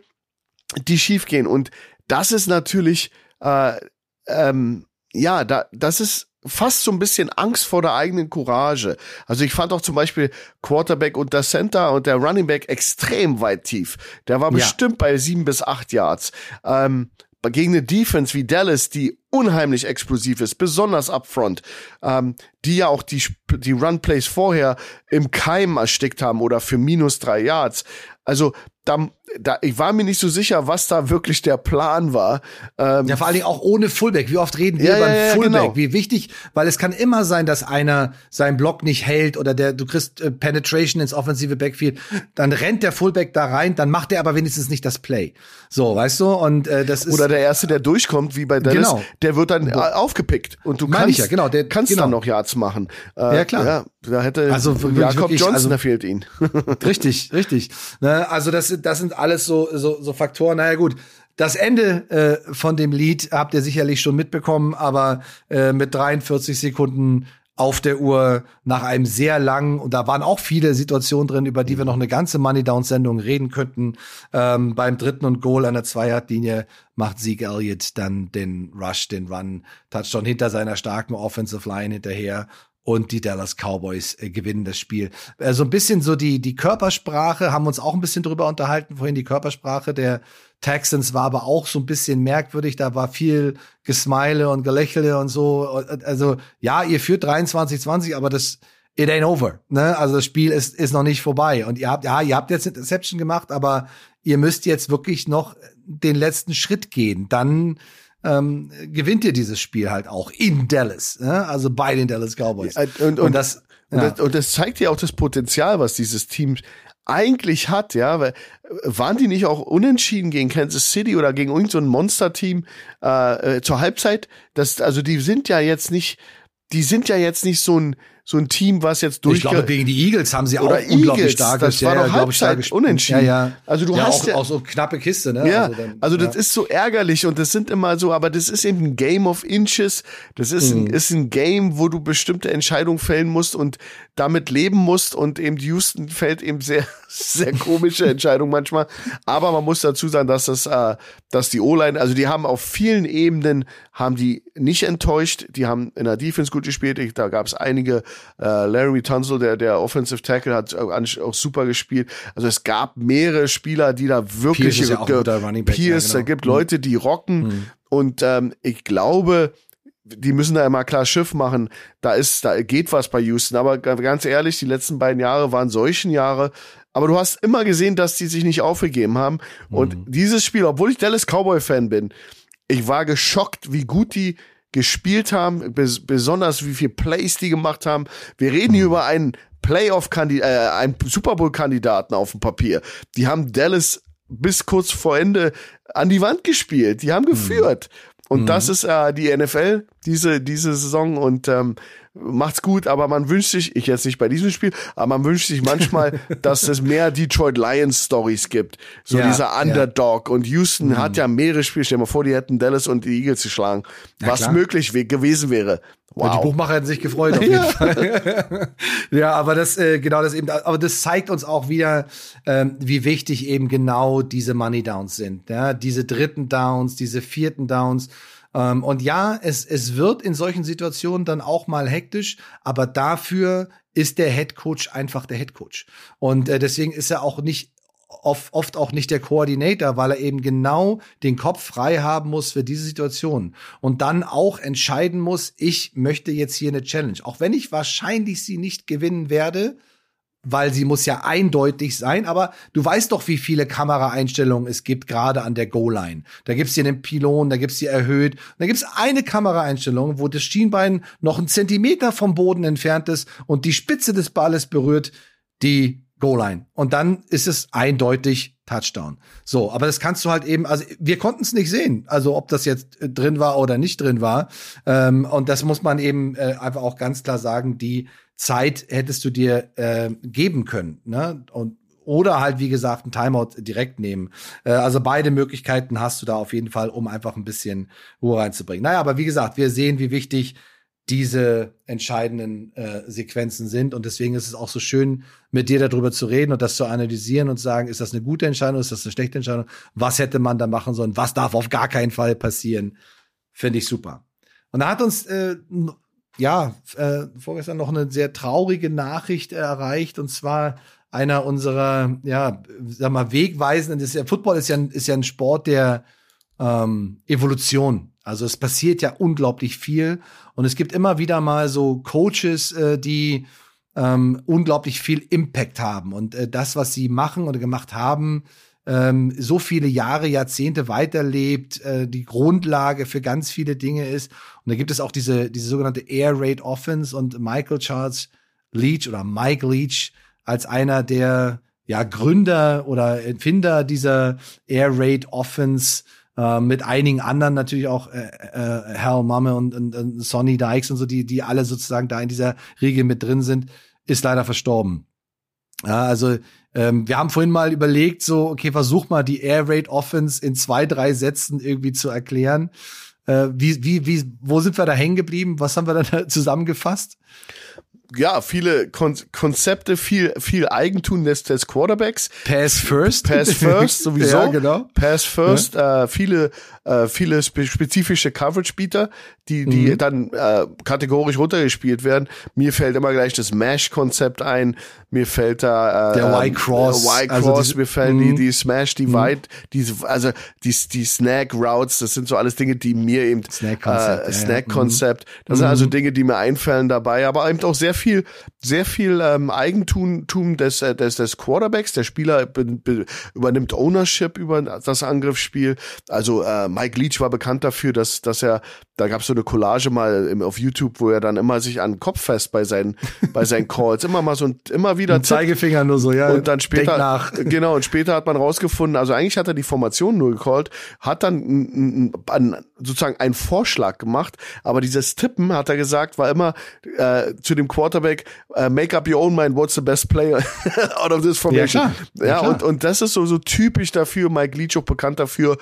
die schief gehen. Und das ist natürlich, äh, ähm, ja, da, das ist fast so ein bisschen Angst vor der eigenen Courage. Also ich fand auch zum Beispiel Quarterback und der Center und der Running Back extrem weit tief. Der war ja. bestimmt bei sieben bis acht Yards. Ähm, gegen eine Defense wie Dallas, die unheimlich explosiv ist, besonders upfront, ähm, die ja auch die, die Run-Plays vorher im Keim erstickt haben oder für minus drei Yards. Also da, da, ich war mir nicht so sicher, was da wirklich der Plan war. Ähm, ja, vor allen Dingen auch ohne Fullback. Wie oft reden wir ja, über ja, Fullback? Genau. Wie wichtig, weil es kann immer sein, dass einer seinen Block nicht hält oder der, du kriegst äh, Penetration ins offensive Backfield, dann rennt der Fullback da rein, dann macht er aber wenigstens nicht das Play. So, weißt du? Und äh, das ist oder der erste, der durchkommt, wie bei Dallas, genau. der wird dann Bo aufgepickt und du kannst, ja, genau, der, kannst genau. dann noch Yards machen. Äh, ja klar. Ja, da hätte also Jakob wirklich, Johnson, also, da fehlt ihn. richtig, richtig. Ne, also das, das sind alles so, so, so Faktoren. Naja gut, das Ende äh, von dem Lied habt ihr sicherlich schon mitbekommen, aber äh, mit 43 Sekunden auf der Uhr nach einem sehr langen, und da waren auch viele Situationen drin, über die wir noch eine ganze Money Down Sendung reden könnten. Ähm, beim dritten und Goal an der Zweierlinie macht Sieg Elliott dann den Rush, den Run, Touchdown hinter seiner starken Offensive Line hinterher und die Dallas Cowboys äh, gewinnen das Spiel. Äh, so ein bisschen so die, die Körpersprache, haben uns auch ein bisschen drüber unterhalten vorhin, die Körpersprache der Texans war aber auch so ein bisschen merkwürdig, da war viel Gesmeile und Gelächele und so. Also ja, ihr führt 23-20, aber das it ain't over. Ne? Also das Spiel ist, ist noch nicht vorbei. Und ihr habt, ja, ihr habt jetzt Interception gemacht, aber ihr müsst jetzt wirklich noch den letzten Schritt gehen. Dann ähm, gewinnt ihr dieses Spiel halt auch in Dallas, ne? also bei den Dallas Cowboys. Ja, und, und, und, das, ja. und, das, und das zeigt ja auch das Potenzial, was dieses Team eigentlich hat, ja, weil waren die nicht auch unentschieden gegen Kansas City oder gegen irgendein so Monster-Team äh, äh, zur Halbzeit? Das, also die sind ja jetzt nicht, die sind ja jetzt nicht so ein so ein Team, was jetzt durch. Ich glaube, gegen die Eagles haben sie auch Eagles, unglaublich stark Das war ja, doch Halbzeit unentschieden. Ja, ja. Also du ja, hast auch, ja auch so knappe Kiste, ne? Ja, also, dann, also das ist so ärgerlich und das sind immer so, aber das ist eben ein Game of Inches. Das ist, mhm. ein, ist ein Game, wo du bestimmte Entscheidungen fällen musst und damit leben musst und eben Houston fällt eben sehr, sehr komische Entscheidungen manchmal. Aber man muss dazu sagen, dass das, äh, dass die O-Line, also die haben auf vielen Ebenen haben die nicht enttäuscht. Die haben in der Defense gut gespielt. Da gab es einige. Äh, Larry Tunzel, der der Offensive Tackle, hat auch super gespielt. Also es gab mehrere Spieler, die da wirklich. Pierce, ja Back, Pierce ja, genau. da gibt mhm. Leute, die rocken. Mhm. Und ähm, ich glaube, die müssen da immer klar Schiff machen. Da ist, da geht was bei Houston. Aber ganz ehrlich, die letzten beiden Jahre waren solchen Jahre. Aber du hast immer gesehen, dass die sich nicht aufgegeben haben. Und mhm. dieses Spiel, obwohl ich Dallas Cowboy Fan bin, ich war geschockt, wie gut die gespielt haben, bes besonders wie viel Plays die gemacht haben. Wir reden hier mhm. über einen Playoff-Kandidat, äh, einen Super Bowl-Kandidaten auf dem Papier. Die haben Dallas bis kurz vor Ende an die Wand gespielt. Die haben mhm. Und mhm. das ist äh, die NFL diese diese Saison und ähm, macht's gut, aber man wünscht sich, ich jetzt nicht bei diesem Spiel, aber man wünscht sich manchmal, dass es mehr Detroit Lions Stories gibt. So ja, dieser Underdog. Ja. Und Houston mhm. hat ja mehrere Spiele. Stell dir mal vor, die hätten Dallas und die Eagles geschlagen. Ja, was klar. möglich gewesen wäre. Wow. die Buchmacher hätten sich gefreut auf jeden ja. Fall. ja, aber das äh, genau das eben, aber das zeigt uns auch wieder, ähm, wie wichtig eben genau diese Money Downs sind. Ja, diese dritten Downs, diese vierten Downs. Ähm, und ja, es, es wird in solchen Situationen dann auch mal hektisch, aber dafür ist der Head Coach einfach der Head Coach. Und äh, deswegen ist er auch nicht oft, oft auch nicht der Koordinator, weil er eben genau den Kopf frei haben muss für diese Situation und dann auch entscheiden muss, ich möchte jetzt hier eine Challenge. Auch wenn ich wahrscheinlich sie nicht gewinnen werde, weil sie muss ja eindeutig sein, aber du weißt doch, wie viele Kameraeinstellungen es gibt, gerade an der Goal-Line. Da gibt's hier den Pylon, da gibt's die erhöht, da gibt's eine Kameraeinstellung, wo das Schienbein noch einen Zentimeter vom Boden entfernt ist und die Spitze des Balles berührt die Goal-Line. Und dann ist es eindeutig Touchdown. So, aber das kannst du halt eben, also wir konnten es nicht sehen, also ob das jetzt äh, drin war oder nicht drin war. Ähm, und das muss man eben äh, einfach auch ganz klar sagen, die Zeit hättest du dir äh, geben können. Ne? Und oder halt, wie gesagt, ein Timeout direkt nehmen. Äh, also beide Möglichkeiten hast du da auf jeden Fall, um einfach ein bisschen Ruhe reinzubringen. Naja, aber wie gesagt, wir sehen, wie wichtig diese entscheidenden äh, Sequenzen sind. Und deswegen ist es auch so schön, mit dir darüber zu reden und das zu analysieren und zu sagen, ist das eine gute Entscheidung, ist das eine schlechte Entscheidung? Was hätte man da machen sollen? Was darf auf gar keinen Fall passieren? Finde ich super. Und da hat uns äh, ja, äh, vorgestern noch eine sehr traurige Nachricht erreicht und zwar einer unserer, ja, sag mal, wegweisenden, ist ja, Football ist ja, ist ja ein Sport der ähm, Evolution. Also es passiert ja unglaublich viel. Und es gibt immer wieder mal so Coaches, äh, die ähm, unglaublich viel Impact haben. Und äh, das, was sie machen oder gemacht haben, ähm, so viele Jahre, Jahrzehnte weiterlebt, äh, die Grundlage für ganz viele Dinge ist. Und da gibt es auch diese, diese sogenannte Air Raid Offense und Michael Charles Leach oder Mike Leach als einer der ja, Gründer oder Erfinder dieser Air Raid Offense äh, mit einigen anderen natürlich auch äh, äh, Hal Mamme und, und, und Sonny Dykes und so, die, die alle sozusagen da in dieser Riege mit drin sind, ist leider verstorben. Ja, also ähm, wir haben vorhin mal überlegt, so, okay, versuch mal die Air Raid Offense in zwei, drei Sätzen irgendwie zu erklären. Äh, wie, wie, wie, wo sind wir da hängen geblieben? Was haben wir da zusammengefasst? Ja, viele Kon Konzepte, viel, viel Eigentum des, des Quarterbacks. Pass first. Pass first, sowieso. ja, genau. Pass first, ja. äh, viele, äh, viele spe spezifische Coverage-Bieter, die, die mhm. dann äh, kategorisch runtergespielt werden. Mir fällt immer gleich das Mesh-Konzept ein. Mir fällt da äh, der Y-Cross. Y-Cross, also mir fallen die, mhm. die Smash, die mhm. Wide, die, also die, die Snack-Routes, das sind so alles Dinge, die mir eben Snack-Konzept. Äh, Snack-Konzept. Ja, ja. Das sind also mhm. Dinge, die mir einfallen dabei, aber eben auch sehr viel, sehr viel ähm, Eigentum des, äh, des, des Quarterbacks. Der Spieler be, be, übernimmt Ownership über das Angriffsspiel. Also äh, Mike Leach war bekannt dafür, dass, dass er, da gab es so eine Collage mal im, auf YouTube, wo er dann immer sich an den Kopf fest bei seinen, bei seinen Calls, immer mal so ein, immer wieder ein Zeigefinger nur so, ja. Und dann später, genau, und später hat man rausgefunden, also eigentlich hat er die Formation nur gecallt, hat dann n, n, n, sozusagen einen Vorschlag gemacht, aber dieses Tippen, hat er gesagt, war immer äh, zu dem Quarterback, uh, make up your own mind, what's the best player out of this formation. Ja, klar. ja, ja und, und das ist so, so typisch dafür, Mike Leach auch bekannt dafür,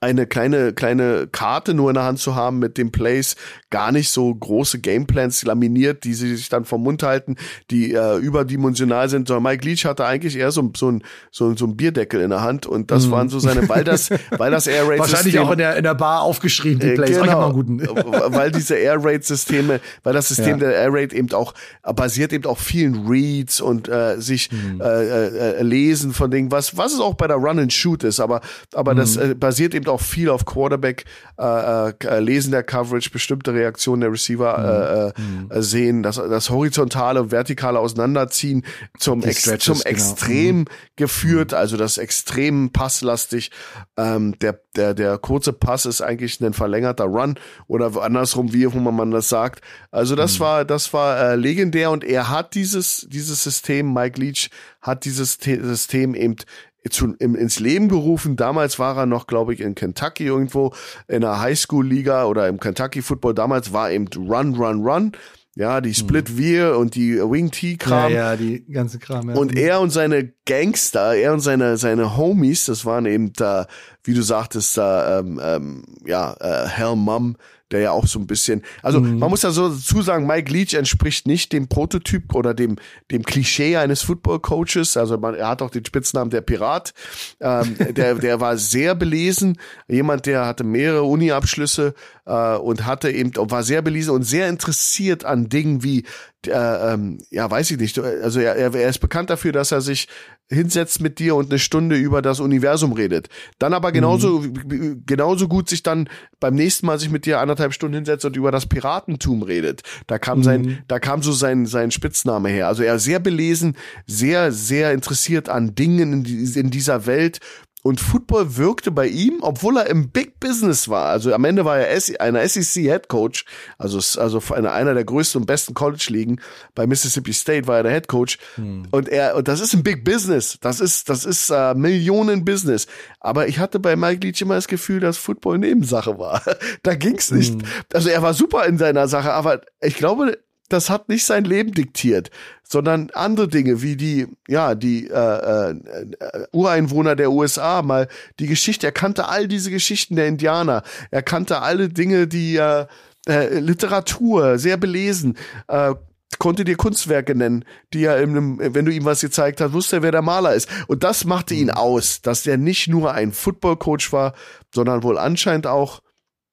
eine kleine kleine Karte nur in der Hand zu haben mit den Plays, gar nicht so große Gameplans laminiert, die sie sich dann vom Mund halten, die äh, überdimensional sind. Sondern Mike Leach hatte eigentlich eher so, so, ein, so, so ein Bierdeckel in der Hand und das mm. waren so seine, weil das, weil das Air Raid Wahrscheinlich System, auch in der, in der Bar aufgeschrieben, die Plays. Äh, genau, guten. weil diese Air Raid Systeme, weil das System ja. der Air Raid eben auch basiert eben auch vielen Reads und äh, sich mm. äh, äh, lesen von Dingen, was, was es auch bei der Run and Shoot ist, aber, aber mm. das mhm. äh, basiert eben auch viel auf Quarterback, äh, äh, Lesen der Coverage, bestimmte Reaktionen der Receiver äh, mhm. äh, sehen, das, das horizontale und vertikale Auseinanderziehen zum, Ex Stretches, zum genau. Extrem mhm. geführt, also das extrem passlastig. Ähm, der, der, der kurze Pass ist eigentlich ein verlängerter Run oder andersrum, wie auch man das sagt. Also das mhm. war, das war äh, legendär und er hat dieses, dieses System, Mike Leach hat dieses System eben zu, im, ins Leben gerufen. Damals war er noch, glaube ich, in Kentucky irgendwo in der Highschool-Liga oder im Kentucky Football. Damals war eben Run, Run, Run. Ja, die Split Veer und die Wing T Kram. Ja, ja, die ganze Kram. Ja. Und er und seine Gangster, er und seine seine Homies, das waren eben da, wie du sagtest, da ähm, ähm, ja, äh, Hell Mum, der ja auch so ein bisschen, also mhm. man muss ja so dazu sagen, Mike Leach entspricht nicht dem Prototyp oder dem, dem Klischee eines Football Coaches. Also man, er hat auch den Spitznamen der Pirat. Ähm, der, der war sehr belesen. Jemand, der hatte mehrere Uni-Abschlüsse äh, und hatte eben, war sehr belesen und sehr interessiert an Dingen wie äh, ähm, ja, weiß ich nicht. Also er, er ist bekannt dafür, dass er sich hinsetzt mit dir und eine Stunde über das Universum redet. Dann aber genauso, mhm. genauso gut sich dann beim nächsten Mal sich mit dir anderthalb Stunden hinsetzt und über das Piratentum redet. Da kam sein, mhm. da kam so sein, sein Spitzname her. Also er sehr belesen, sehr, sehr interessiert an Dingen in, in dieser Welt, und Football wirkte bei ihm, obwohl er im Big Business war. Also am Ende war er einer SEC Head Coach, also, also einer, der größten und besten College-Ligen. Bei Mississippi State war er der Head Coach. Hm. Und er, und das ist ein Big Business. Das ist, das ist uh, Millionen Business. Aber ich hatte bei Mike Leach immer das Gefühl, dass Football Nebensache war. da ging's nicht. Hm. Also er war super in seiner Sache, aber ich glaube, das hat nicht sein Leben diktiert, sondern andere Dinge wie die, ja, die äh, äh, Ureinwohner der USA, mal die Geschichte. Er kannte all diese Geschichten der Indianer. Er kannte alle Dinge, die äh, äh, Literatur, sehr belesen. Äh, konnte dir Kunstwerke nennen, die er in einem, wenn du ihm was gezeigt hast, wusste er, wer der Maler ist. Und das machte ihn mhm. aus, dass er nicht nur ein Football-Coach war, sondern wohl anscheinend auch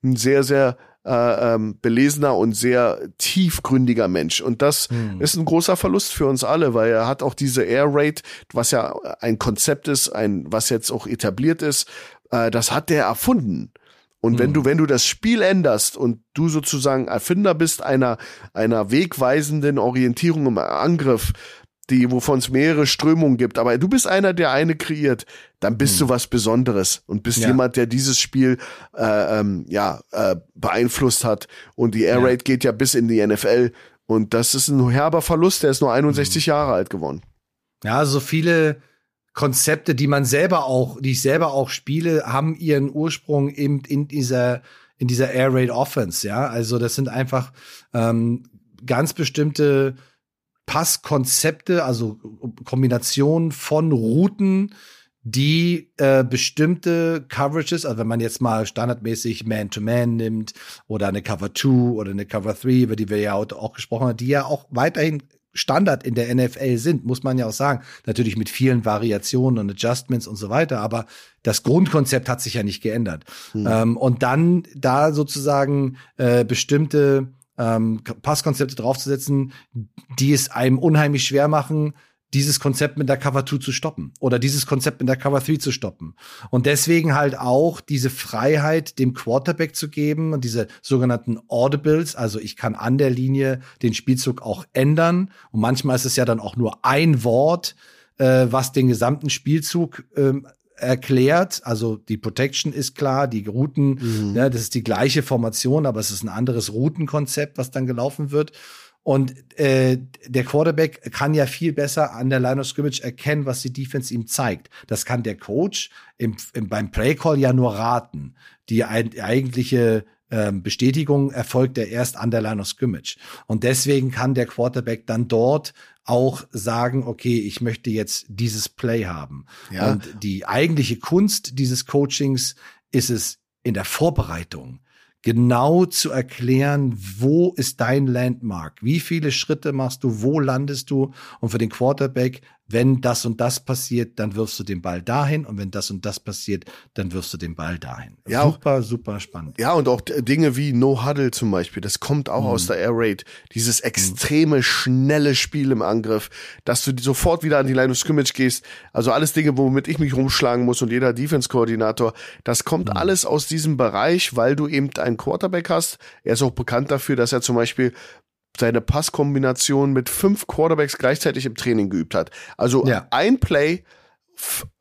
ein sehr, sehr äh, ähm, belesener und sehr tiefgründiger Mensch. Und das hm. ist ein großer Verlust für uns alle, weil er hat auch diese Air Raid, was ja ein Konzept ist, ein, was jetzt auch etabliert ist, äh, das hat der erfunden. Und mhm. wenn du, wenn du das Spiel änderst und du sozusagen Erfinder bist einer, einer wegweisenden Orientierung im Angriff, die, wovon es mehrere Strömungen gibt, aber du bist einer, der eine kreiert, dann bist mhm. du was Besonderes und bist ja. jemand, der dieses Spiel äh, ähm, ja äh, beeinflusst hat. Und die Air Raid ja. geht ja bis in die NFL und das ist ein herber Verlust. Der ist nur 61 mhm. Jahre alt geworden. Ja, so viele Konzepte, die man selber auch, die ich selber auch spiele, haben ihren Ursprung eben in dieser in dieser Air Raid Offense. Ja, also das sind einfach ähm, ganz bestimmte Passkonzepte, also Kombinationen von Routen, die äh, bestimmte Coverages, also wenn man jetzt mal standardmäßig Man-to-Man -Man nimmt oder eine Cover 2 oder eine Cover 3, über die wir ja auch gesprochen haben, die ja auch weiterhin Standard in der NFL sind, muss man ja auch sagen. Natürlich mit vielen Variationen und Adjustments und so weiter, aber das Grundkonzept hat sich ja nicht geändert. Mhm. Ähm, und dann da sozusagen äh, bestimmte ähm, Passkonzepte draufzusetzen, die es einem unheimlich schwer machen, dieses Konzept mit der Cover 2 zu stoppen oder dieses Konzept mit der Cover 3 zu stoppen. Und deswegen halt auch diese Freiheit dem Quarterback zu geben und diese sogenannten Audibles, also ich kann an der Linie den Spielzug auch ändern und manchmal ist es ja dann auch nur ein Wort, äh, was den gesamten Spielzug ähm, erklärt. Also die Protection ist klar, die Routen, mhm. ja, das ist die gleiche Formation, aber es ist ein anderes Routenkonzept, was dann gelaufen wird. Und äh, der Quarterback kann ja viel besser an der Line of Scrimmage erkennen, was die Defense ihm zeigt. Das kann der Coach im, im, beim Playcall ja nur raten. Die ein, eigentliche ähm, Bestätigung erfolgt ja erst an der Line of Scrimmage. Und deswegen kann der Quarterback dann dort auch sagen, okay, ich möchte jetzt dieses Play haben. Ja. Und die eigentliche Kunst dieses Coachings ist es in der Vorbereitung genau zu erklären, wo ist dein Landmark? Wie viele Schritte machst du? Wo landest du? Und für den Quarterback wenn das und das passiert, dann wirfst du den Ball dahin und wenn das und das passiert, dann wirfst du den Ball dahin. Ja, super, super spannend. Ja, und auch Dinge wie No Huddle zum Beispiel, das kommt auch mhm. aus der Air Raid. Dieses mhm. extreme, schnelle Spiel im Angriff, dass du sofort wieder an die Line of Scrimmage gehst. Also alles Dinge, womit ich mich rumschlagen muss und jeder Defense-Koordinator, das kommt mhm. alles aus diesem Bereich, weil du eben einen Quarterback hast. Er ist auch bekannt dafür, dass er zum Beispiel seine Passkombination mit fünf Quarterbacks gleichzeitig im Training geübt hat. Also ja. ein Play,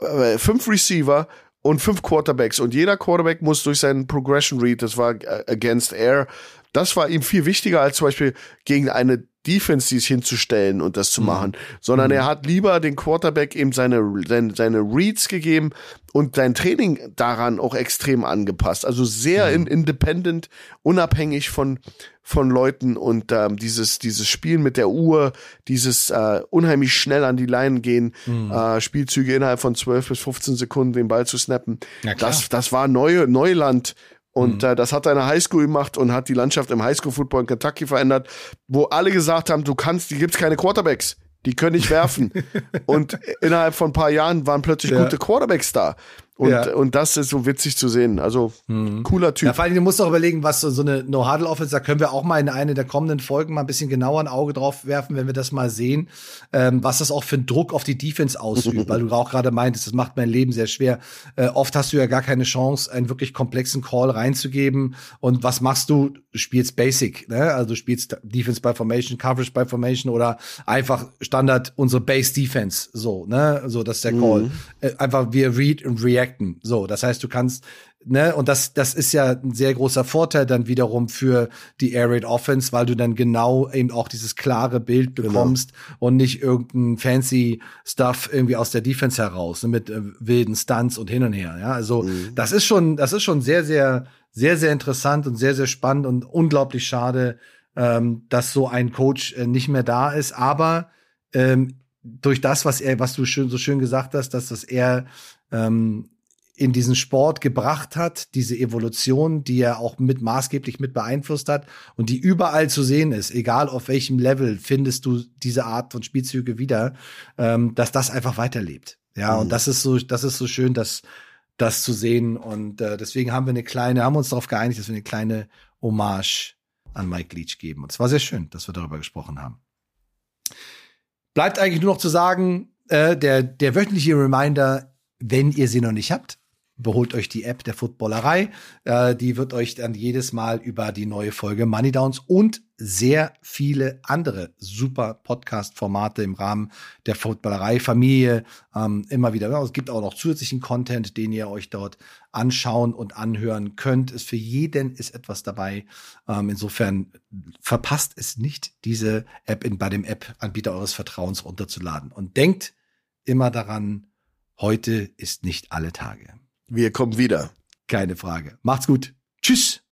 äh, fünf Receiver und fünf Quarterbacks und jeder Quarterback muss durch seinen Progression Read, das war äh, against Air, das war ihm viel wichtiger als zum Beispiel gegen eine Defense dies hinzustellen und das zu mhm. machen, sondern mhm. er hat lieber den Quarterback eben seine, seine, seine Reads gegeben und sein Training daran auch extrem angepasst. Also sehr mhm. in, independent, unabhängig von, von Leuten und ähm, dieses, dieses Spielen mit der Uhr, dieses äh, unheimlich schnell an die Line gehen, mhm. äh, Spielzüge innerhalb von 12 bis 15 Sekunden den Ball zu snappen. Das, das war neue, Neuland und mhm. äh, das hat eine Highschool gemacht und hat die Landschaft im Highschool-Football in Kentucky verändert, wo alle gesagt haben, du kannst, die gibt's keine Quarterbacks. Die können nicht werfen. und innerhalb von ein paar Jahren waren plötzlich ja. gute Quarterbacks da. Und, ja. und das ist so witzig zu sehen. Also mhm. cooler Typ. Ja, vor allem, du musst auch überlegen, was so, so eine No-Huddle-Offense, da können wir auch mal in eine der kommenden Folgen mal ein bisschen genauer ein Auge drauf werfen, wenn wir das mal sehen, ähm, was das auch für einen Druck auf die Defense ausübt, weil du auch gerade meintest, das macht mein Leben sehr schwer. Äh, oft hast du ja gar keine Chance, einen wirklich komplexen Call reinzugeben. Und was machst du? Du spielst Basic, ne? Also du spielst Defense by Formation, Coverage by Formation oder einfach Standard unsere Base Defense, so, ne? So, das ist der Call. Mhm. Äh, einfach wir read und react reacten. So, das heißt, du kannst, ne, und das, das ist ja ein sehr großer Vorteil dann wiederum für die Air Raid Offense, weil du dann genau eben auch dieses klare Bild genau. bekommst genau. und nicht irgendein fancy Stuff irgendwie aus der Defense heraus, ne, mit äh, wilden Stunts und hin und her. Ja, also mhm. das ist schon, das ist schon sehr, sehr, sehr, sehr interessant und sehr, sehr spannend und unglaublich schade, ähm, dass so ein Coach äh, nicht mehr da ist. Aber ähm, durch das, was er, was du schön, so schön gesagt hast, dass das er ähm, in diesen Sport gebracht hat, diese Evolution, die er auch mit maßgeblich mit beeinflusst hat und die überall zu sehen ist, egal auf welchem Level findest du diese Art von Spielzüge wieder, ähm, dass das einfach weiterlebt. Ja, mhm. und das ist so, das ist so schön, dass das zu sehen und äh, deswegen haben wir eine kleine, haben uns darauf geeinigt, dass wir eine kleine Hommage an Mike Leach geben. Und es war sehr schön, dass wir darüber gesprochen haben. Bleibt eigentlich nur noch zu sagen, äh, der, der wöchentliche Reminder, wenn ihr sie noch nicht habt, beholt euch die App der Footballerei. Äh, die wird euch dann jedes Mal über die neue Folge Money Downs und sehr viele andere super Podcast-Formate im Rahmen der Footballerei-Familie ähm, immer wieder. Es gibt auch noch zusätzlichen Content, den ihr euch dort anschauen und anhören könnt. Ist für jeden ist etwas dabei. Ähm, insofern verpasst es nicht, diese App in, bei dem App-Anbieter eures Vertrauens runterzuladen. Und denkt immer daran, heute ist nicht alle Tage. Wir kommen wieder. Keine Frage. Macht's gut. Tschüss.